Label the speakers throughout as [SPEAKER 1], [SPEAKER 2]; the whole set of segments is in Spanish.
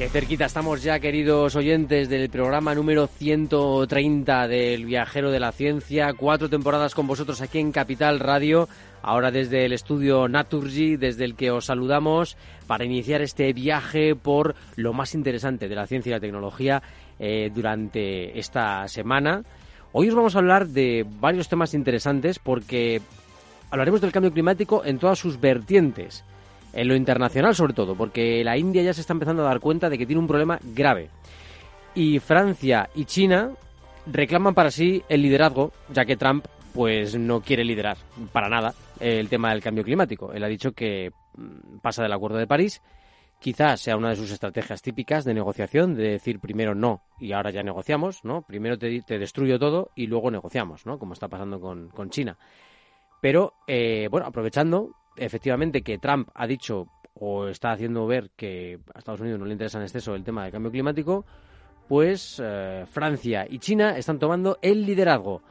[SPEAKER 1] Qué cerquita estamos ya, queridos oyentes, del programa número 130 del Viajero de la Ciencia. Cuatro temporadas con vosotros aquí en Capital Radio. Ahora desde el estudio Naturgy, desde el que os saludamos para iniciar este viaje por lo más interesante de la ciencia y la tecnología eh, durante esta semana. Hoy os vamos a hablar de varios temas interesantes porque hablaremos del cambio climático en todas sus vertientes en lo internacional sobre todo, porque la India ya se está empezando a dar cuenta de que tiene un problema grave. Y Francia y China reclaman para sí el liderazgo, ya que Trump pues no quiere liderar para nada el tema del cambio climático. Él ha dicho que mm, pasa del Acuerdo de París, quizás sea una de sus estrategias típicas de negociación, de decir primero no y ahora ya negociamos, ¿no? Primero te, destruyo todo y luego negociamos, ¿no? Como está pasando con, con China. Pero, eh, bueno, aprovechando efectivamente que Trump ha dicho o está haciendo ver que a Estados Unidos no le interesa en exceso el tema del cambio climático, pues eh, Francia y China están tomando el liderazgo.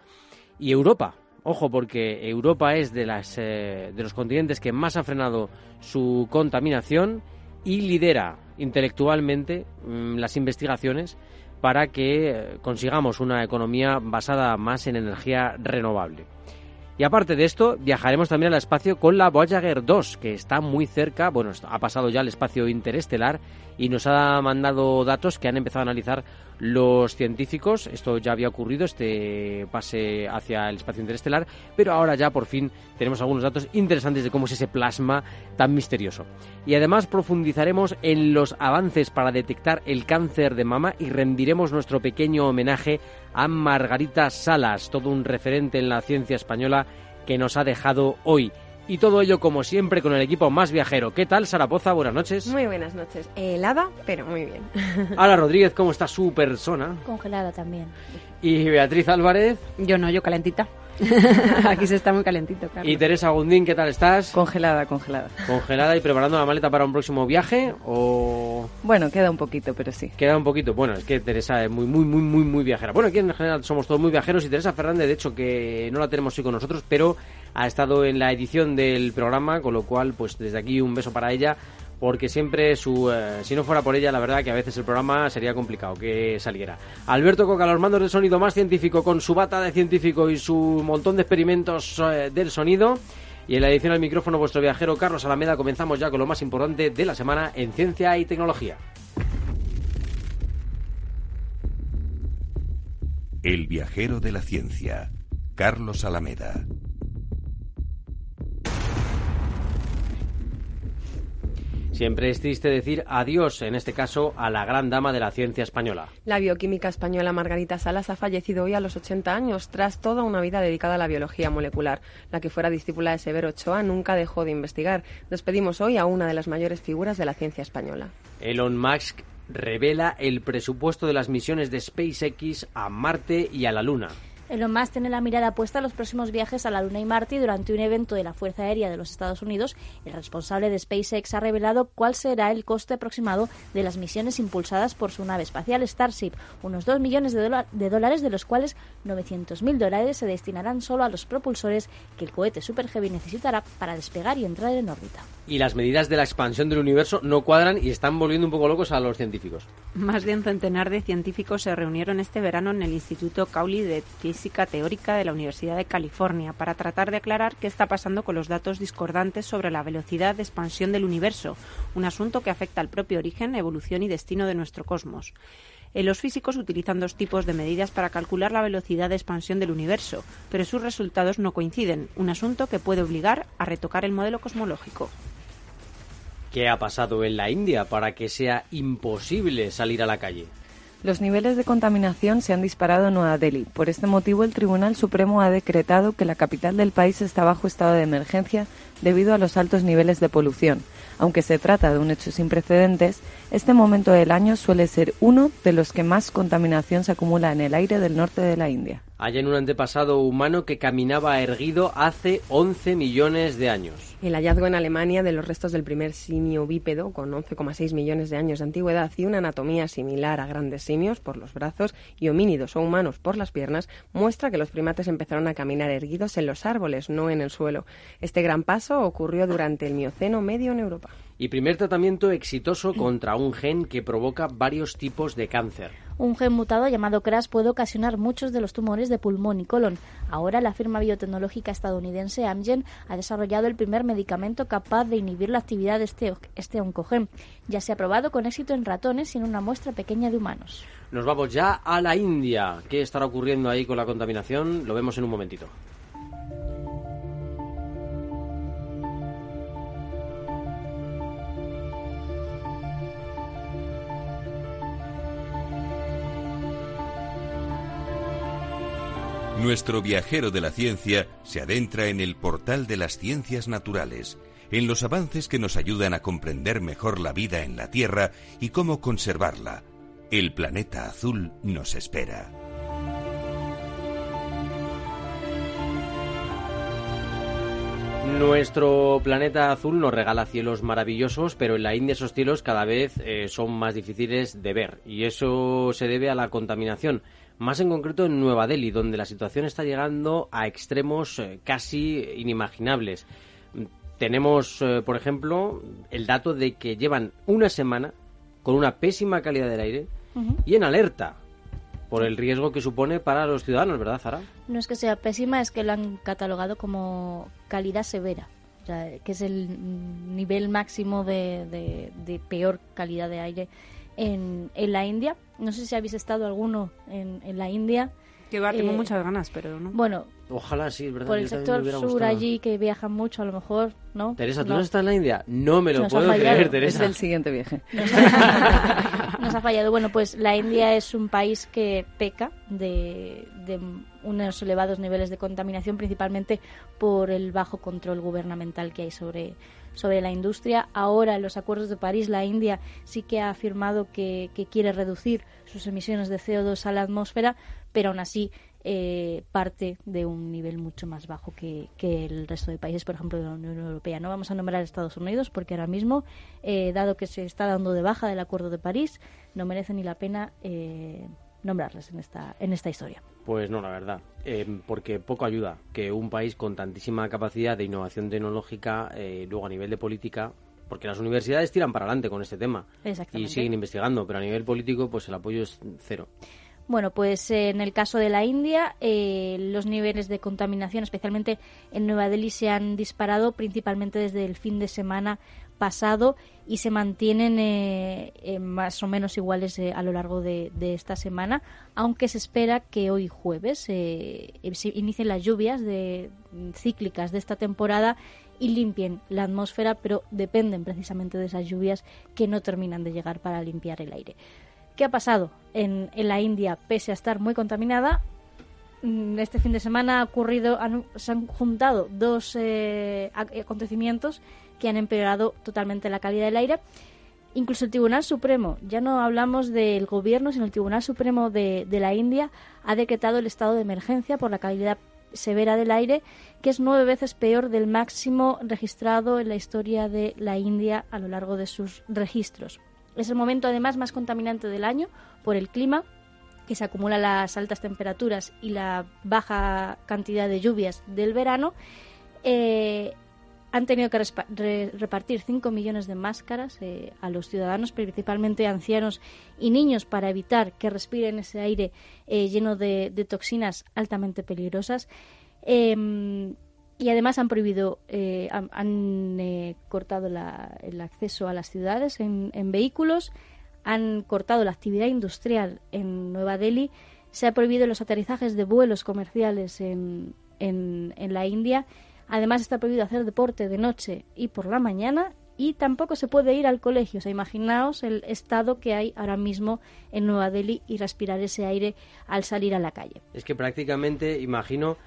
[SPEAKER 1] Y Europa, ojo, porque Europa es de, las, eh, de los continentes que más ha frenado su contaminación y lidera intelectualmente mm, las investigaciones para que eh, consigamos una economía basada más en energía renovable. Y aparte de esto, viajaremos también al espacio con la Voyager 2, que está muy cerca, bueno, ha pasado ya al espacio interestelar y nos ha mandado datos que han empezado a analizar los científicos. Esto ya había ocurrido, este pase hacia el espacio interestelar, pero ahora ya por fin tenemos algunos datos interesantes de cómo es ese plasma tan misterioso. Y además profundizaremos en los avances para detectar el cáncer de mama y rendiremos nuestro pequeño homenaje a Margarita Salas, todo un referente en la ciencia española que nos ha dejado hoy. Y todo ello, como siempre, con el equipo más viajero. ¿Qué tal, Sarapoza? Buenas noches.
[SPEAKER 2] Muy buenas noches. Helada, pero muy bien.
[SPEAKER 1] Ala Rodríguez, ¿cómo está su persona?
[SPEAKER 3] Congelada también.
[SPEAKER 1] Y Beatriz Álvarez.
[SPEAKER 4] Yo no, yo calentita. Aquí se está muy calentito, Carlos.
[SPEAKER 1] Y Teresa Gundín, ¿qué tal estás?
[SPEAKER 4] Congelada, congelada.
[SPEAKER 1] ¿Congelada y preparando la maleta para un próximo viaje o...?
[SPEAKER 4] Bueno, queda un poquito, pero sí.
[SPEAKER 1] Queda un poquito. Bueno, es que Teresa es muy, muy, muy, muy, muy viajera. Bueno, aquí en general somos todos muy viajeros y Teresa Fernández, de hecho, que no la tenemos hoy con nosotros, pero ha estado en la edición del programa, con lo cual, pues desde aquí un beso para ella porque siempre su eh, si no fuera por ella la verdad que a veces el programa sería complicado que saliera. Alberto Coca los mandos del sonido más científico con su bata de científico y su montón de experimentos eh, del sonido. Y en la edición al micrófono vuestro viajero Carlos Alameda comenzamos ya con lo más importante de la semana en ciencia y tecnología.
[SPEAKER 5] El viajero de la ciencia Carlos Alameda
[SPEAKER 1] Siempre es triste decir adiós, en este caso, a la gran dama de la ciencia española.
[SPEAKER 2] La bioquímica española Margarita Salas ha fallecido hoy a los 80 años, tras toda una vida dedicada a la biología molecular. La que fuera discípula de Severo Ochoa nunca dejó de investigar. Despedimos hoy a una de las mayores figuras de la ciencia española.
[SPEAKER 1] Elon Musk revela el presupuesto de las misiones de SpaceX a Marte y a la Luna.
[SPEAKER 3] Musk tiene la mirada puesta en los próximos viajes a la Luna y Marte durante un evento de la Fuerza Aérea de los Estados Unidos, el responsable de SpaceX ha revelado cuál será el coste aproximado de las misiones impulsadas por su nave espacial Starship, unos 2 millones de, dólares, de los cuales 900.000 dólares se destinarán solo a los propulsores que el cohete Super Heavy necesitará para despegar y entrar en órbita.
[SPEAKER 1] Y las medidas de la expansión del universo no cuadran y están volviendo un poco locos a los científicos.
[SPEAKER 4] Más de un centenar de científicos se reunieron este verano en el Instituto Cowley de Física Teórica de la Universidad de California para tratar de aclarar qué está pasando con los datos discordantes sobre la velocidad de expansión del universo, un asunto que afecta al propio origen, evolución y destino de nuestro cosmos. En los físicos utilizan dos tipos de medidas para calcular la velocidad de expansión del universo, pero sus resultados no coinciden, un asunto que puede obligar a retocar el modelo cosmológico.
[SPEAKER 1] ¿Qué ha pasado en la India para que sea imposible salir a la calle?
[SPEAKER 6] Los niveles de contaminación se han disparado en Nueva Delhi. Por este motivo, el Tribunal Supremo ha decretado que la capital del país está bajo estado de emergencia debido a los altos niveles de polución. Aunque se trata de un hecho sin precedentes, este momento del año suele ser uno de los que más contaminación se acumula en el aire del norte de la India.
[SPEAKER 1] Hay en un antepasado humano que caminaba erguido hace 11 millones de años.
[SPEAKER 2] El hallazgo en Alemania de los restos del primer simio bípedo, con 11,6 millones de años de antigüedad y una anatomía similar a grandes simios por los brazos y homínidos o humanos por las piernas, muestra que los primates empezaron a caminar erguidos en los árboles, no en el suelo. Este gran paso ocurrió durante el Mioceno medio en Europa.
[SPEAKER 1] Y primer tratamiento exitoso contra un gen que provoca varios tipos de cáncer.
[SPEAKER 3] Un gen mutado llamado CRAS puede ocasionar muchos de los tumores de pulmón y colon. Ahora la firma biotecnológica estadounidense Amgen ha desarrollado el primer medicamento capaz de inhibir la actividad de este, este oncogen. Ya se ha probado con éxito en ratones y en una muestra pequeña de humanos.
[SPEAKER 1] Nos vamos ya a la India. ¿Qué estará ocurriendo ahí con la contaminación? Lo vemos en un momentito.
[SPEAKER 5] Nuestro viajero de la ciencia se adentra en el portal de las ciencias naturales, en los avances que nos ayudan a comprender mejor la vida en la Tierra y cómo conservarla. El planeta azul nos espera.
[SPEAKER 1] Nuestro planeta azul nos regala cielos maravillosos, pero en la India esos cielos cada vez eh, son más difíciles de ver y eso se debe a la contaminación más en concreto en Nueva Delhi, donde la situación está llegando a extremos eh, casi inimaginables. Tenemos, eh, por ejemplo, el dato de que llevan una semana con una pésima calidad del aire y en alerta por el riesgo que supone para los ciudadanos, ¿verdad, Zara?
[SPEAKER 3] No es que sea pésima, es que lo han catalogado como calidad severa, que es el nivel máximo de, de peor calidad de aire en, en la India. No sé si habéis estado alguno en, en la India.
[SPEAKER 4] Que va, tengo eh, muchas ganas, pero no.
[SPEAKER 3] Bueno,
[SPEAKER 1] Ojalá sí, verdad.
[SPEAKER 3] Por el sector sur allí que viajan mucho, a lo mejor, ¿no?
[SPEAKER 1] Teresa, ¿tú no, estás en la India? No me lo puedo creer, Teresa.
[SPEAKER 6] Es el siguiente viaje.
[SPEAKER 3] Nos ha, fallado. Bueno, pues la India es un país que peca de, de unos elevados niveles de contaminación, principalmente por el bajo control gubernamental que hay sobre sobre la industria. Ahora, en los acuerdos de París, la India sí que ha afirmado que, quiere reducir sus emisiones de CO2 a la atmósfera, pero aún así eh, parte de un nivel mucho más bajo que, el resto de países, por ejemplo, de la Unión Europea. No vamos a nombrar a Estados Unidos porque ahora mismo, eh, dado que se está dando de baja del Acuerdo de París, no merece ni la pena eh, nombrarles en esta, en esta historia.
[SPEAKER 1] Pues no, la verdad, eh, porque poco ayuda que un país con tantísima capacidad de innovación tecnológica, eh, luego a nivel de política, porque las universidades tiran para adelante con este tema y siguen investigando, pero a nivel político, pues el apoyo es cero.
[SPEAKER 3] Bueno, pues eh, en el caso de la India, los niveles de contaminación, especialmente en Nueva Delhi, se han disparado principalmente desde el fin de semana pasado y se mantienen eh, eh, más o menos iguales eh, a lo largo de, esta semana, aunque se espera que hoy jueves se inicien las lluvias de, cíclicas de esta temporada y limpien la atmósfera, pero dependen precisamente de esas lluvias que no terminan de llegar para limpiar el aire. ¿Qué ha pasado en, en la India pese a estar muy contaminada? Mm, este fin de semana ha ocurrido, se han juntado dos acontecimientos que han empeorado totalmente la calidad del aire. Incluso el Tribunal Supremo, ya no hablamos del gobierno, sino el Tribunal Supremo de, la India ha decretado el estado de emergencia por la calidad severa del aire, que es nueve veces peor del máximo registrado en la historia de la India a lo largo de sus registros. Es el momento además más contaminante del año por el clima, que se acumulan las altas temperaturas y la baja cantidad de lluvias del verano. Eh, han tenido que repartir 5 millones de máscaras eh, a los ciudadanos, principalmente ancianos y niños, para evitar que respiren ese aire eh, lleno de, toxinas altamente peligrosas. Em, y además han prohibido, eh, han, cortado el acceso a las ciudades en, vehículos, han cortado la actividad industrial en Nueva Delhi, se ha prohibido los aterrizajes de vuelos comerciales en, en la India Además está prohibido hacer deporte de noche y por la mañana y tampoco se puede ir al colegio. O sea, imaginaos el estado que hay ahora mismo en Nueva Delhi y respirar ese aire al salir a la calle.
[SPEAKER 1] Es que prácticamente imagino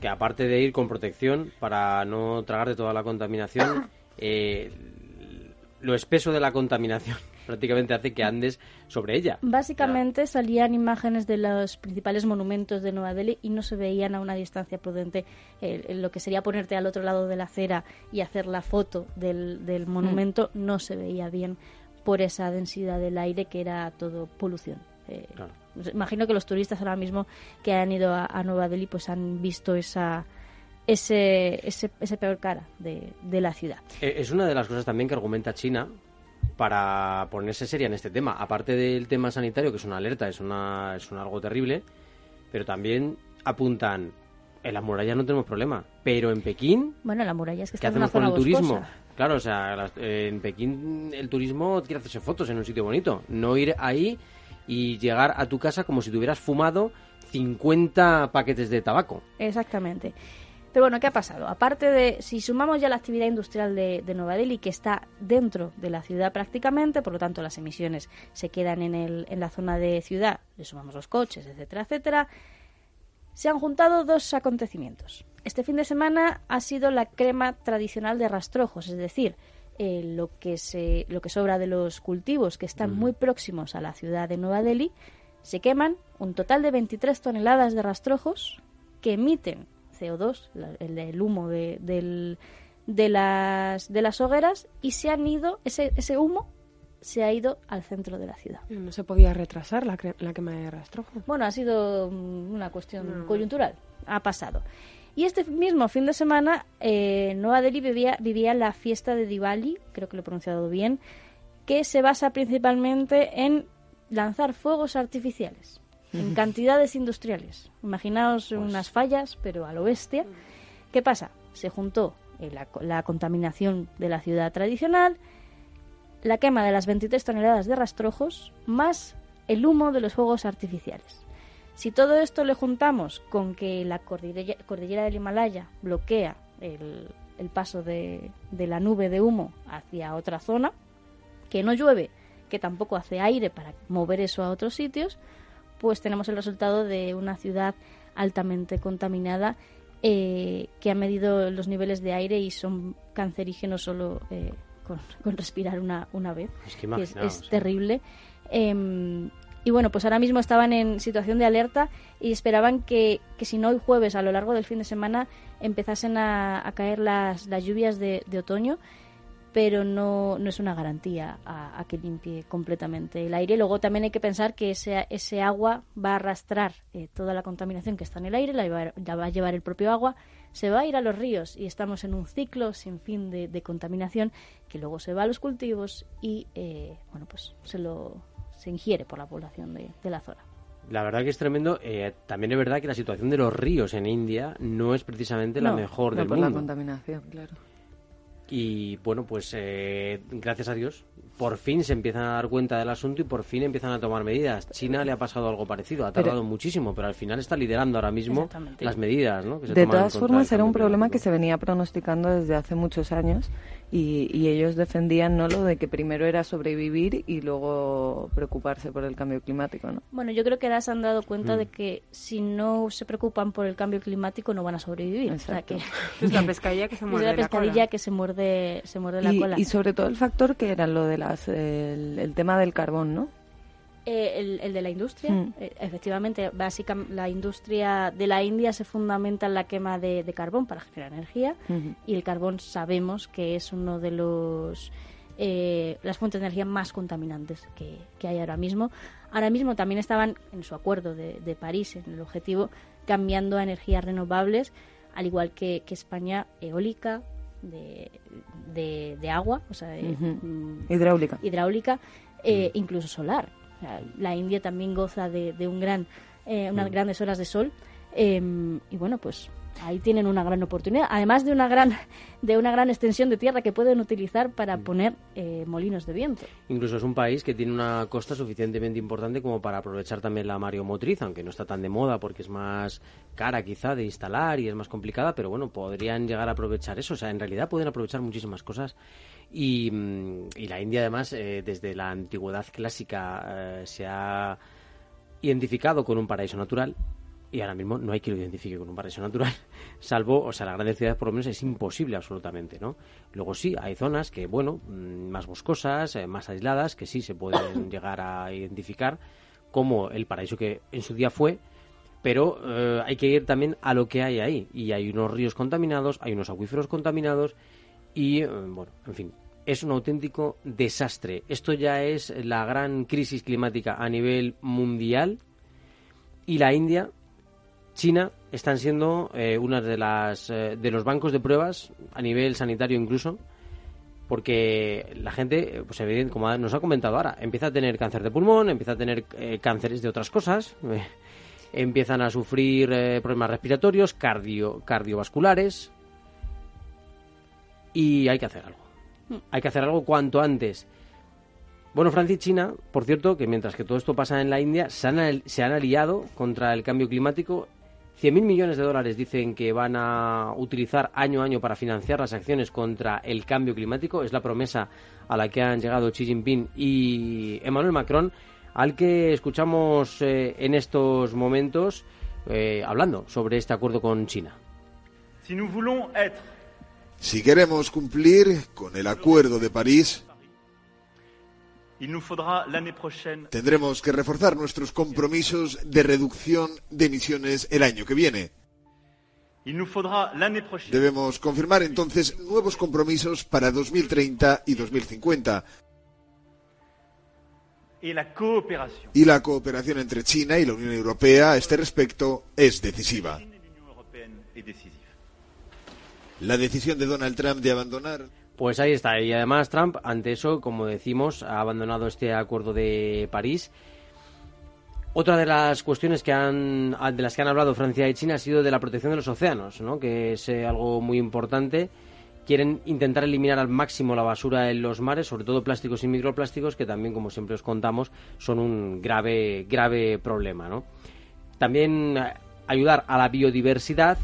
[SPEAKER 1] que aparte de ir con protección para no tragar de toda la contaminación, eh, lo espeso de la contaminación prácticamente hace que andes sobre ella.
[SPEAKER 3] Básicamente salían imágenes de los principales monumentos de Nueva Delhi y no se veían a una distancia prudente lo que sería ponerte al otro lado de la acera y hacer la foto del, del monumento, no se veía bien por esa densidad del aire que era todo polución. Eh, imagino que los turistas ahora mismo que han ido a, Nueva Delhi pues han visto esa ese, ese, ese peor cara de, de la ciudad.
[SPEAKER 1] Eh, es una de las cosas también que argumenta China para ponerse seria en este tema. Aparte del tema sanitario, que es una alerta, es, una, es un algo terrible, pero también apuntan, en las murallas no tenemos problema, pero en Pekín...
[SPEAKER 3] Bueno, la muralla es que
[SPEAKER 1] ¿Qué hacemos con el turismo? Claro, o sea, en Pekín el turismo quiere hacerse fotos en un sitio bonito, no ir ahí y llegar a tu casa como si tuvieras fumado 50 paquetes de tabaco.
[SPEAKER 3] Exactamente. Pero bueno, ¿qué ha pasado? Aparte de, si sumamos ya la actividad industrial de, Nueva Delhi, que está dentro de la ciudad prácticamente, por lo tanto las emisiones se quedan en, el, en la zona de ciudad, le sumamos los coches, etcétera, etcétera, se han juntado dos acontecimientos. Este fin de semana ha sido la crema tradicional de rastrojos, es decir, eh, lo, que se, lo que sobra de los cultivos que están muy próximos a la ciudad de Nueva Delhi, se queman un total de 23 toneladas de rastrojos que emiten CO2, el, humo de, de, las, de las hogueras, y se han ido, ese, ese humo se ha ido al centro de la ciudad.
[SPEAKER 2] No se podía retrasar la, la quema de rastrojos.
[SPEAKER 3] Bueno, ha sido mm, una cuestión coyuntural, ha pasado. Y este mismo fin de semana, eh, Nueva Delhi vivía, vivía la fiesta de Diwali, creo que lo he pronunciado bien, que se basa principalmente en lanzar fuegos artificiales en cantidades industriales. Imaginaos pues unas fallas, pero a lo bestia. ¿Qué pasa? Se juntó la, la, contaminación de la ciudad tradicional, la quema de las 23 toneladas de rastrojos, más el humo de los fuegos artificiales. Si todo esto le juntamos con que la cordillera, del Himalaya bloquea el, el paso de, de la nube de humo hacia otra zona, que no llueve, que tampoco hace aire para mover eso a otros sitios, pues tenemos el resultado de una ciudad altamente contaminada eh, que ha medido los niveles de aire y son cancerígenos solo eh, con, respirar una, una vez.
[SPEAKER 1] Es que
[SPEAKER 3] es, terrible. Em, y bueno, pues ahora mismo estaban en situación de alerta y esperaban que, que si no hoy jueves, a lo largo del fin de semana, empezasen a, caer las, las lluvias de, de otoño pero no, no es una garantía a, que limpie completamente el aire. Luego también hay que pensar que ese, ese agua va a arrastrar eh, toda la contaminación que está en el aire, la, va a llevar el propio agua, se va a ir a los ríos y estamos en un ciclo sin fin de, contaminación que luego se va a los cultivos y eh, bueno pues se lo se ingiere por la población de, la zona.
[SPEAKER 1] La verdad que es tremendo. Eh, también es verdad que la situación de los ríos en India no es precisamente la mejor del
[SPEAKER 6] por
[SPEAKER 1] mundo.
[SPEAKER 6] la contaminación, claro.
[SPEAKER 1] Y bueno, pues eh, gracias a Dios, por fin se empiezan a dar cuenta del asunto y por fin empiezan a tomar medidas. China le ha pasado algo parecido, ha tardado muchísimo, pero al final está liderando ahora mismo las medidas. ¿no?
[SPEAKER 6] de todas formas, era un problema que se venía pronosticando desde hace muchos años y, ellos defendían no lo de que primero era sobrevivir y luego preocuparse por el cambio climático, ¿no?
[SPEAKER 3] Bueno, yo creo que ahora se han dado cuenta de mm. que si no se preocupan por el cambio climático no van a sobrevivir.
[SPEAKER 4] que es la pescadilla que se muerde
[SPEAKER 3] es la pescadilla que se muerde, se muerde la cola.
[SPEAKER 6] Y sobre todo el factor que era lo de el tema del carbón, ¿no?
[SPEAKER 3] Eh, el, de la industria, mm. eh, efectivamente, básicamente la industria de la India se fundamenta en la quema de, carbón para generar energía y el carbón sabemos que es uno de los eh, las fuentes de energía más contaminantes que, hay ahora mismo. Ahora mismo también estaban en su acuerdo de, París, en el objetivo, cambiando a energías renovables, al igual que, España, eólica, de, de, agua, o sea,
[SPEAKER 6] mm, hidráulica,
[SPEAKER 3] hidráulica mm. incluso solar la India también goza de, un gran, eh, unas mm. grandes horas de sol. Em, y bueno, pues ahí tienen una gran oportunidad, además de una gran, de una gran extensión de tierra que pueden utilizar para mm. poner eh, molinos de viento.
[SPEAKER 1] Incluso es un país que tiene una costa suficientemente importante como para aprovechar también la mareomotriz, aunque no está tan de moda porque es más cara quizá de instalar y es más complicada, pero bueno, podrían llegar a aprovechar eso. O sea, en realidad pueden aprovechar muchísimas cosas Y, la India, además, eh, desde la antigüedad clásica eh, se ha identificado con un paraíso natural y ahora mismo no hay quien lo identifique con un paraíso natural, salvo, o sea, las grandes ciudades por lo menos es imposible absolutamente, ¿no? Luego sí, hay zonas que, bueno, mm, más boscosas, eh, más aisladas, que sí se pueden llegar a identificar como el paraíso que en su día fue, pero eh, hay que ir también a lo que hay ahí. Y hay unos ríos contaminados, hay unos acuíferos contaminados y, eh, bueno, en fin, es un auténtico desastre. Esto ya es la gran crisis climática a nivel mundial y la India, China, están siendo eh, una de las de los bancos de pruebas a nivel sanitario incluso porque la gente, pues evidente, como nos ha comentado ahora, empieza a tener cáncer de pulmón, empieza a tener cánceres de otras cosas, empiezan a sufrir eh, problemas respiratorios, cardio, cardiovasculares y hay que hacer algo. Mm. Hay que hacer algo cuanto antes. Bueno, Francia y China, por cierto, que mientras que todo esto pasa en la India, se han, se han aliado contra el cambio climático. 100.000 millones de dólares dicen que van a utilizar año a año para financiar las acciones contra el cambio climático. Es la promesa a la que han llegado Xi Jinping y Emmanuel Macron al que escuchamos eh, en estos momentos eh, hablando sobre este acuerdo con China.
[SPEAKER 7] Si queremos cumplir con el acuerdo de París, tendremos que reforzar nuestros compromisos de reducción de emisiones el año que viene. Debemos confirmar entonces nuevos compromisos para 2030 y 2050 y la cooperación entre China y la Unión Europea a este respecto es decisiva. La decisión de Donald Trump de abandonar.
[SPEAKER 1] Pues ahí está. Y además Trump, ante eso, como decimos, ha abandonado este acuerdo de París. Otra de las cuestiones que han, de las que han hablado Francia y China ha sido de la protección de los océanos, ¿no? que es eh, algo muy importante quieren intentar eliminar al máximo la basura en los mares, sobre todo plásticos y microplásticos, que también, como siempre os contamos, son un grave, grave problema. ¿no? También eh, ayudar a la biodiversidad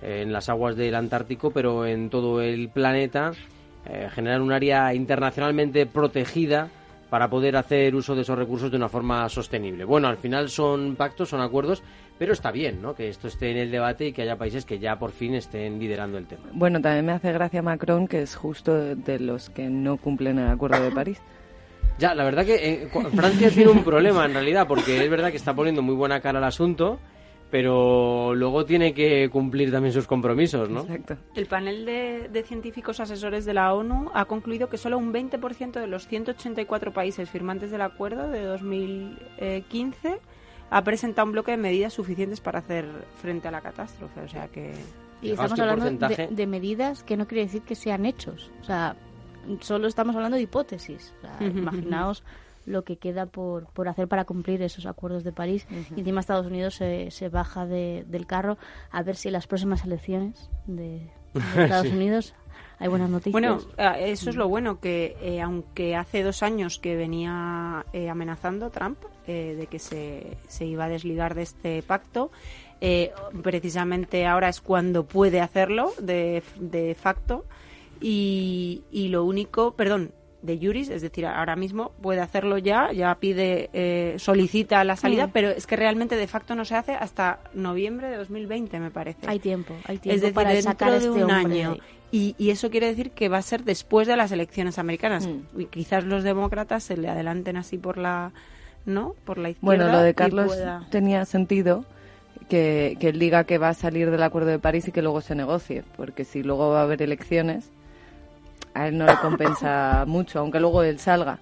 [SPEAKER 1] en las aguas del Antártico, pero en todo el planeta, eh, generar un área internacionalmente protegida para poder hacer uso de esos recursos de una forma sostenible. Bueno, al final son pactos, son acuerdos pero está bien, ¿no? Que esto esté en el debate y que haya países que ya por fin estén liderando el tema.
[SPEAKER 6] Bueno, también me hace gracia Macron, que es justo de los que no cumplen el Acuerdo de París.
[SPEAKER 1] Ya, la verdad que eh, Francia tiene un problema en realidad, porque es verdad que está poniendo muy buena cara al asunto, pero luego tiene que cumplir también sus compromisos, ¿no?
[SPEAKER 4] Exacto. El panel de, de, científicos asesores de la ONU ha concluido que solo un 20% de los 184 países firmantes del acuerdo de 2015 ha presentado un bloque de medidas suficientes para hacer frente a la catástrofe. O sea que.
[SPEAKER 3] Y estamos hablando de, medidas que no quiere decir que sean hechos. O sea, solo estamos hablando de hipótesis. imaginaos lo que queda por, por hacer para cumplir esos acuerdos de París. Y encima Estados Unidos se, se baja del carro a ver si las próximas elecciones de, Estados Unidos hay buenas noticias.
[SPEAKER 4] Bueno, eh, eso es lo bueno, que eh, aunque hace dos años que venía eh, amenazando Trump de que se, se, iba a desligar de este pacto, precisamente ahora es cuando puede hacerlo de, de facto. Y, y lo único, perdón, de Juris, es decir, ahora mismo puede hacerlo ya, ya pide, eh, solicita la salida, mm. pero es que realmente de facto no se hace hasta noviembre de 2020, me parece.
[SPEAKER 3] Hay tiempo, hay tiempo
[SPEAKER 4] es decir, para sacar de este un año. Y, y, eso quiere decir que va a ser después de las elecciones americanas. Mm. Y quizás los demócratas se le adelanten así por la, ¿no? Por la izquierda.
[SPEAKER 6] Bueno, lo de Carlos tenía sentido. Que, que él diga que va a salir del Acuerdo de París y que luego se negocie, porque si luego va a haber elecciones, a él no le compensa mucho, aunque luego él salga.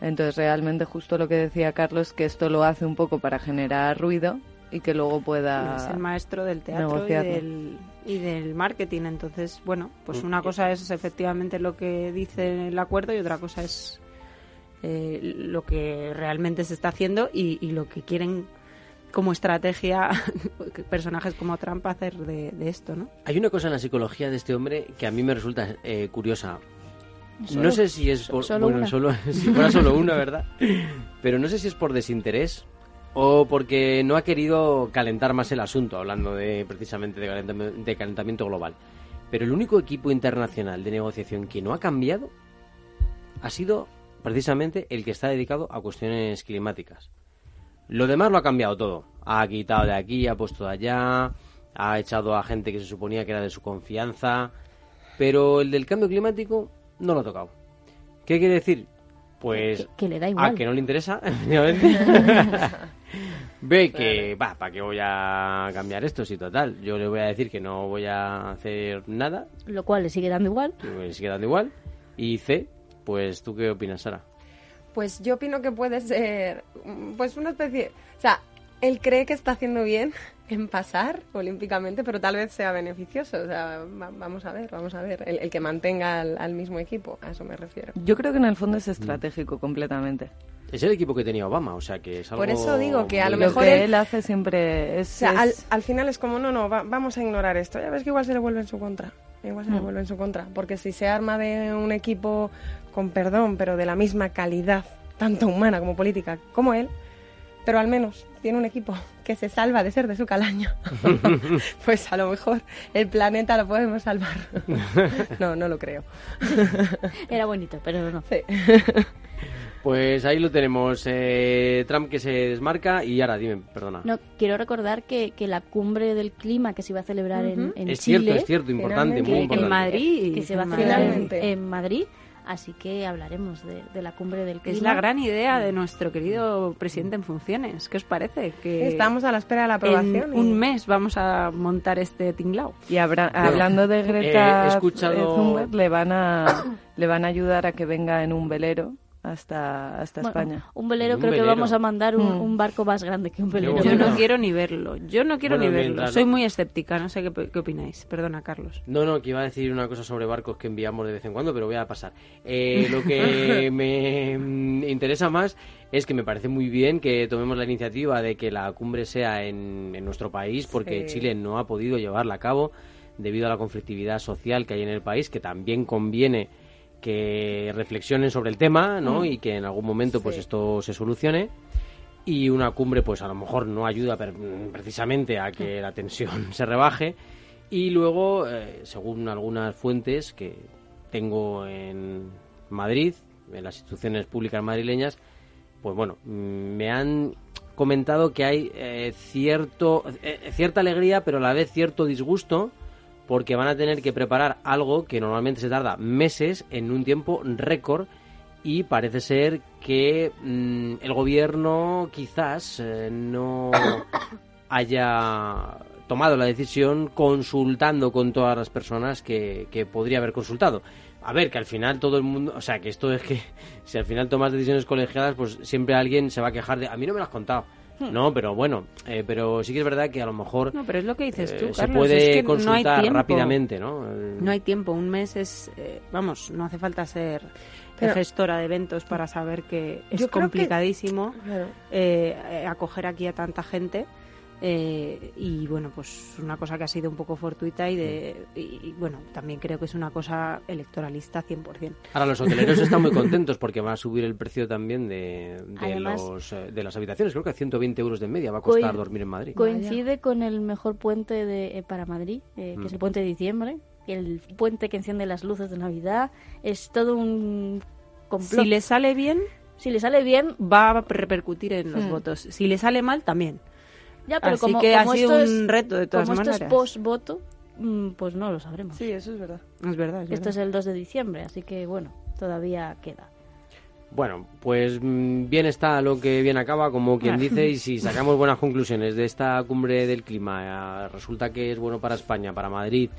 [SPEAKER 6] Entonces realmente justo lo que decía Carlos, que esto lo hace un poco para generar ruido y que luego pueda...
[SPEAKER 4] Es el maestro del teatro y del, y del, marketing. Entonces, bueno, pues una cosa es efectivamente lo que dice el acuerdo y otra cosa es eh, lo que realmente se está haciendo y, y lo que quieren como estrategia personajes como Trump hacer de, esto, ¿no?
[SPEAKER 1] Hay una cosa en la psicología de este hombre que a mí me resulta eh, curiosa. no sé si es por... bueno, Solo, si fuera solo una, ¿verdad? Pero no sé si es por desinterés o porque no ha querido calentar más el asunto, hablando de precisamente de calentamiento global. Pero el único equipo internacional de negociación que no ha cambiado ha sido precisamente el que está dedicado a cuestiones climáticas. Lo demás lo ha cambiado todo. Ha quitado de aquí, ha puesto de allá, ha echado a gente que se suponía que era de su confianza, pero el del cambio climático no lo ha tocado. ¿Qué quiere decir? Pues
[SPEAKER 3] que, le da igual.
[SPEAKER 1] a que no le interesa, ve que, va, ¿para qué voy a cambiar esto? Si total, yo le voy a decir que no voy a hacer nada.
[SPEAKER 3] Lo cual le sigue dando igual.
[SPEAKER 1] Le sigue dando igual. Y C, pues tú qué opinas, Sara?
[SPEAKER 2] Pues yo opino que puede ser, pues una especie, o sea, él cree que está haciendo bien en pasar olímpicamente, pero tal vez sea beneficioso. O sea, vamos a ver, vamos a ver. El, que mantenga al, mismo equipo, a eso me refiero.
[SPEAKER 6] Yo creo que en el fondo es estratégico completamente.
[SPEAKER 1] Es el equipo que tenía Obama, o sea que es algo...
[SPEAKER 2] Por eso digo que a lo mejor
[SPEAKER 6] él, hace siempre es...
[SPEAKER 2] O sea, Al, final es como, no, no, vamos a ignorar esto. Ya ves que igual se le vuelve en su contra. Igual se le mm. vuelve en su contra. Porque si se arma de un equipo, con perdón, pero de la misma calidad, tanto humana como política, como él, pero al menos tiene un equipo que se salva de ser de su calaño, pues a lo mejor el planeta lo podemos salvar. no, no lo creo.
[SPEAKER 3] Era bonito, pero no. Sí.
[SPEAKER 1] Pues ahí lo tenemos. Eh, Trump que se desmarca y ahora, dime, perdona.
[SPEAKER 3] No, quiero recordar que, que la cumbre del clima que se iba a celebrar en, en,
[SPEAKER 1] es
[SPEAKER 3] Chile...
[SPEAKER 1] Es cierto, es cierto, importante, muy importante.
[SPEAKER 3] En Madrid. Que se va a celebrar en Madrid Así que hablaremos de, la cumbre del clima.
[SPEAKER 4] Es la gran idea de nuestro querido presidente en funciones. ¿Qué os parece? Que
[SPEAKER 2] Estamos a la espera de la aprobación.
[SPEAKER 4] En un mes vamos a montar este tinglao.
[SPEAKER 6] Y hablando de Greta Thunberg, le van a le van a ayudar a que venga en un velero hasta, hasta España.
[SPEAKER 3] Un velero, creo que vamos a mandar mm. un, barco más grande que un velero.
[SPEAKER 4] Yo no quiero ni verlo. Yo no quiero ni verlo. Soy muy escéptica. No sé qué, opináis. Perdona, Carlos.
[SPEAKER 1] No, no, que iba a decir una cosa sobre barcos que enviamos de vez en cuando, pero voy a pasar. Eh, lo que me mm, interesa más es que me parece muy bien que tomemos la iniciativa de que la cumbre sea en, nuestro país, porque Chile no ha podido llevarla a cabo debido a la conflictividad social que hay en el país, que también conviene que reflexionen sobre el tema, ¿no? Mm. Y que en algún momento pues esto se solucione. Y una cumbre pues a lo mejor no ayuda precisamente a que la tensión se rebaje. Y luego, eh, según algunas fuentes que tengo en Madrid, en las instituciones públicas madrileñas, pues bueno, mm, me han comentado que hay eh, cierto, eh, cierta alegría, pero a la vez cierto disgusto porque van a tener que preparar algo que normalmente se tarda meses en un tiempo récord y parece ser que mm, el gobierno quizás eh, no haya tomado la decisión consultando con todas las personas que, que podría haber consultado. A ver, que al final todo el mundo, o sea, que esto es que si al final tomas decisiones colegiadas, pues siempre alguien se va a quejar de, a mí no me lo has contado. Hmm. No, pero bueno, eh, pero sí que es verdad que a lo mejor
[SPEAKER 4] no, pero es lo que dices tú,
[SPEAKER 1] eh,
[SPEAKER 4] se
[SPEAKER 1] puede consultar rápidamente, ¿no?
[SPEAKER 4] No hay tiempo, un mes es, eh, vamos, no hace falta ser gestora de eventos para saber que es complicadísimo acoger aquí a tanta gente eh, y bueno, pues una cosa que ha sido un poco fortuita y, de, y, bueno, también creo que es una cosa electoralista 100%.
[SPEAKER 1] Ahora los hoteleros están muy contentos porque va a subir el precio también de, de, los, eh, de las habitaciones. Creo que a 120 euros de media va a costar dormir en Madrid.
[SPEAKER 3] Coincide con el mejor puente de, eh, para Madrid, que es el mm. puente de diciembre, el puente que enciende las luces de Navidad. Es todo un complot.
[SPEAKER 4] Si le sale bien...
[SPEAKER 3] Si le sale bien,
[SPEAKER 4] va a repercutir en los hmm. votos. Si le sale mal, también.
[SPEAKER 3] Ya, pero
[SPEAKER 4] Así
[SPEAKER 3] como,
[SPEAKER 4] que
[SPEAKER 3] ha
[SPEAKER 4] sido un reto de todas
[SPEAKER 3] como
[SPEAKER 4] maneras.
[SPEAKER 3] esto es post-voto, mm, pues no lo sabremos.
[SPEAKER 2] Sí, eso es verdad.
[SPEAKER 4] Es verdad.
[SPEAKER 3] esto es el 2 de diciembre, así que bueno, todavía queda.
[SPEAKER 1] Bueno, pues mm, bien está lo que bien acaba, como quien dice, y si sacamos buenas conclusiones de esta cumbre del clima, eh, resulta que es bueno para España, para Madrid,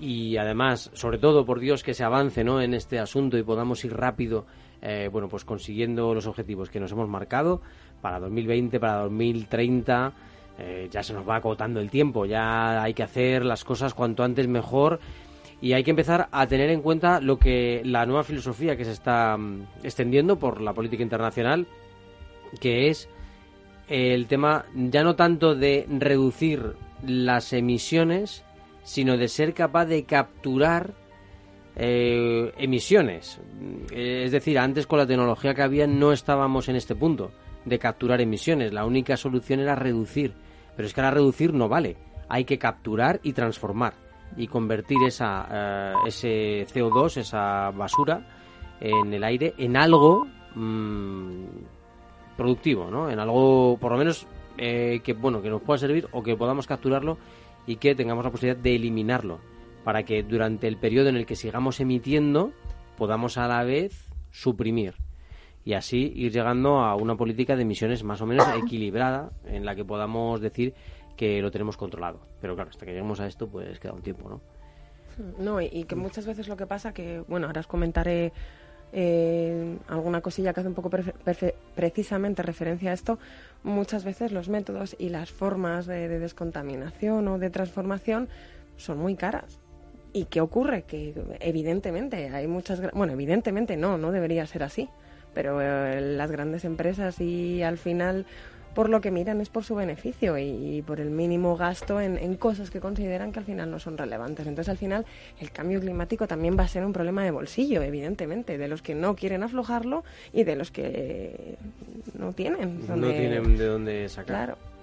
[SPEAKER 1] y además, sobre todo, por Dios, que se avance ¿no? en este asunto y podamos ir rápido, eh, bueno, pues consiguiendo los objetivos que nos hemos marcado para 2020, para 2030 eh, ya se nos va acotando el tiempo, ya hay que hacer las cosas cuanto antes mejor y hay que empezar a tener en cuenta lo que la nueva filosofía que se está mm, extendiendo por la política internacional, que es el tema ya no tanto de reducir las emisiones, sino de ser capaz de capturar eh, emisiones. Es decir, antes con la tecnología que había no estábamos en este punto de capturar emisiones. La única solución era reducir pero es que ahora reducir no vale. Hay que capturar y transformar y convertir esa, eh, ese CO2, esa basura, en el aire en algo mm, productivo, ¿no? En algo, por lo menos, eh, que bueno que nos pueda servir o que podamos capturarlo y que tengamos la posibilidad de eliminarlo para que durante el periodo en el que sigamos emitiendo podamos a la vez suprimir y así ir llegando a una política de emisiones más o menos equilibrada en la que podamos decir que lo tenemos controlado. Pero claro, hasta que lleguemos a esto, pues queda un tiempo, ¿no?
[SPEAKER 2] No, y, que muchas veces lo que pasa que, bueno, ahora os comentaré eh, alguna cosilla que hace un poco precisamente referencia a esto, muchas veces los métodos y las formas de, de, descontaminación o de transformación son muy caras. ¿Y qué ocurre? Que evidentemente hay muchas... Bueno, evidentemente no, no debería ser así, pero eh, las grandes empresas y al final por lo que miran es por su beneficio y, por el mínimo gasto en, cosas que consideran que al final no son relevantes. Entonces, al final, el cambio climático también va a ser un problema de bolsillo, evidentemente, de los que no quieren aflojarlo y de los que no tienen.
[SPEAKER 1] No tienen de dónde sacar.
[SPEAKER 2] Claro.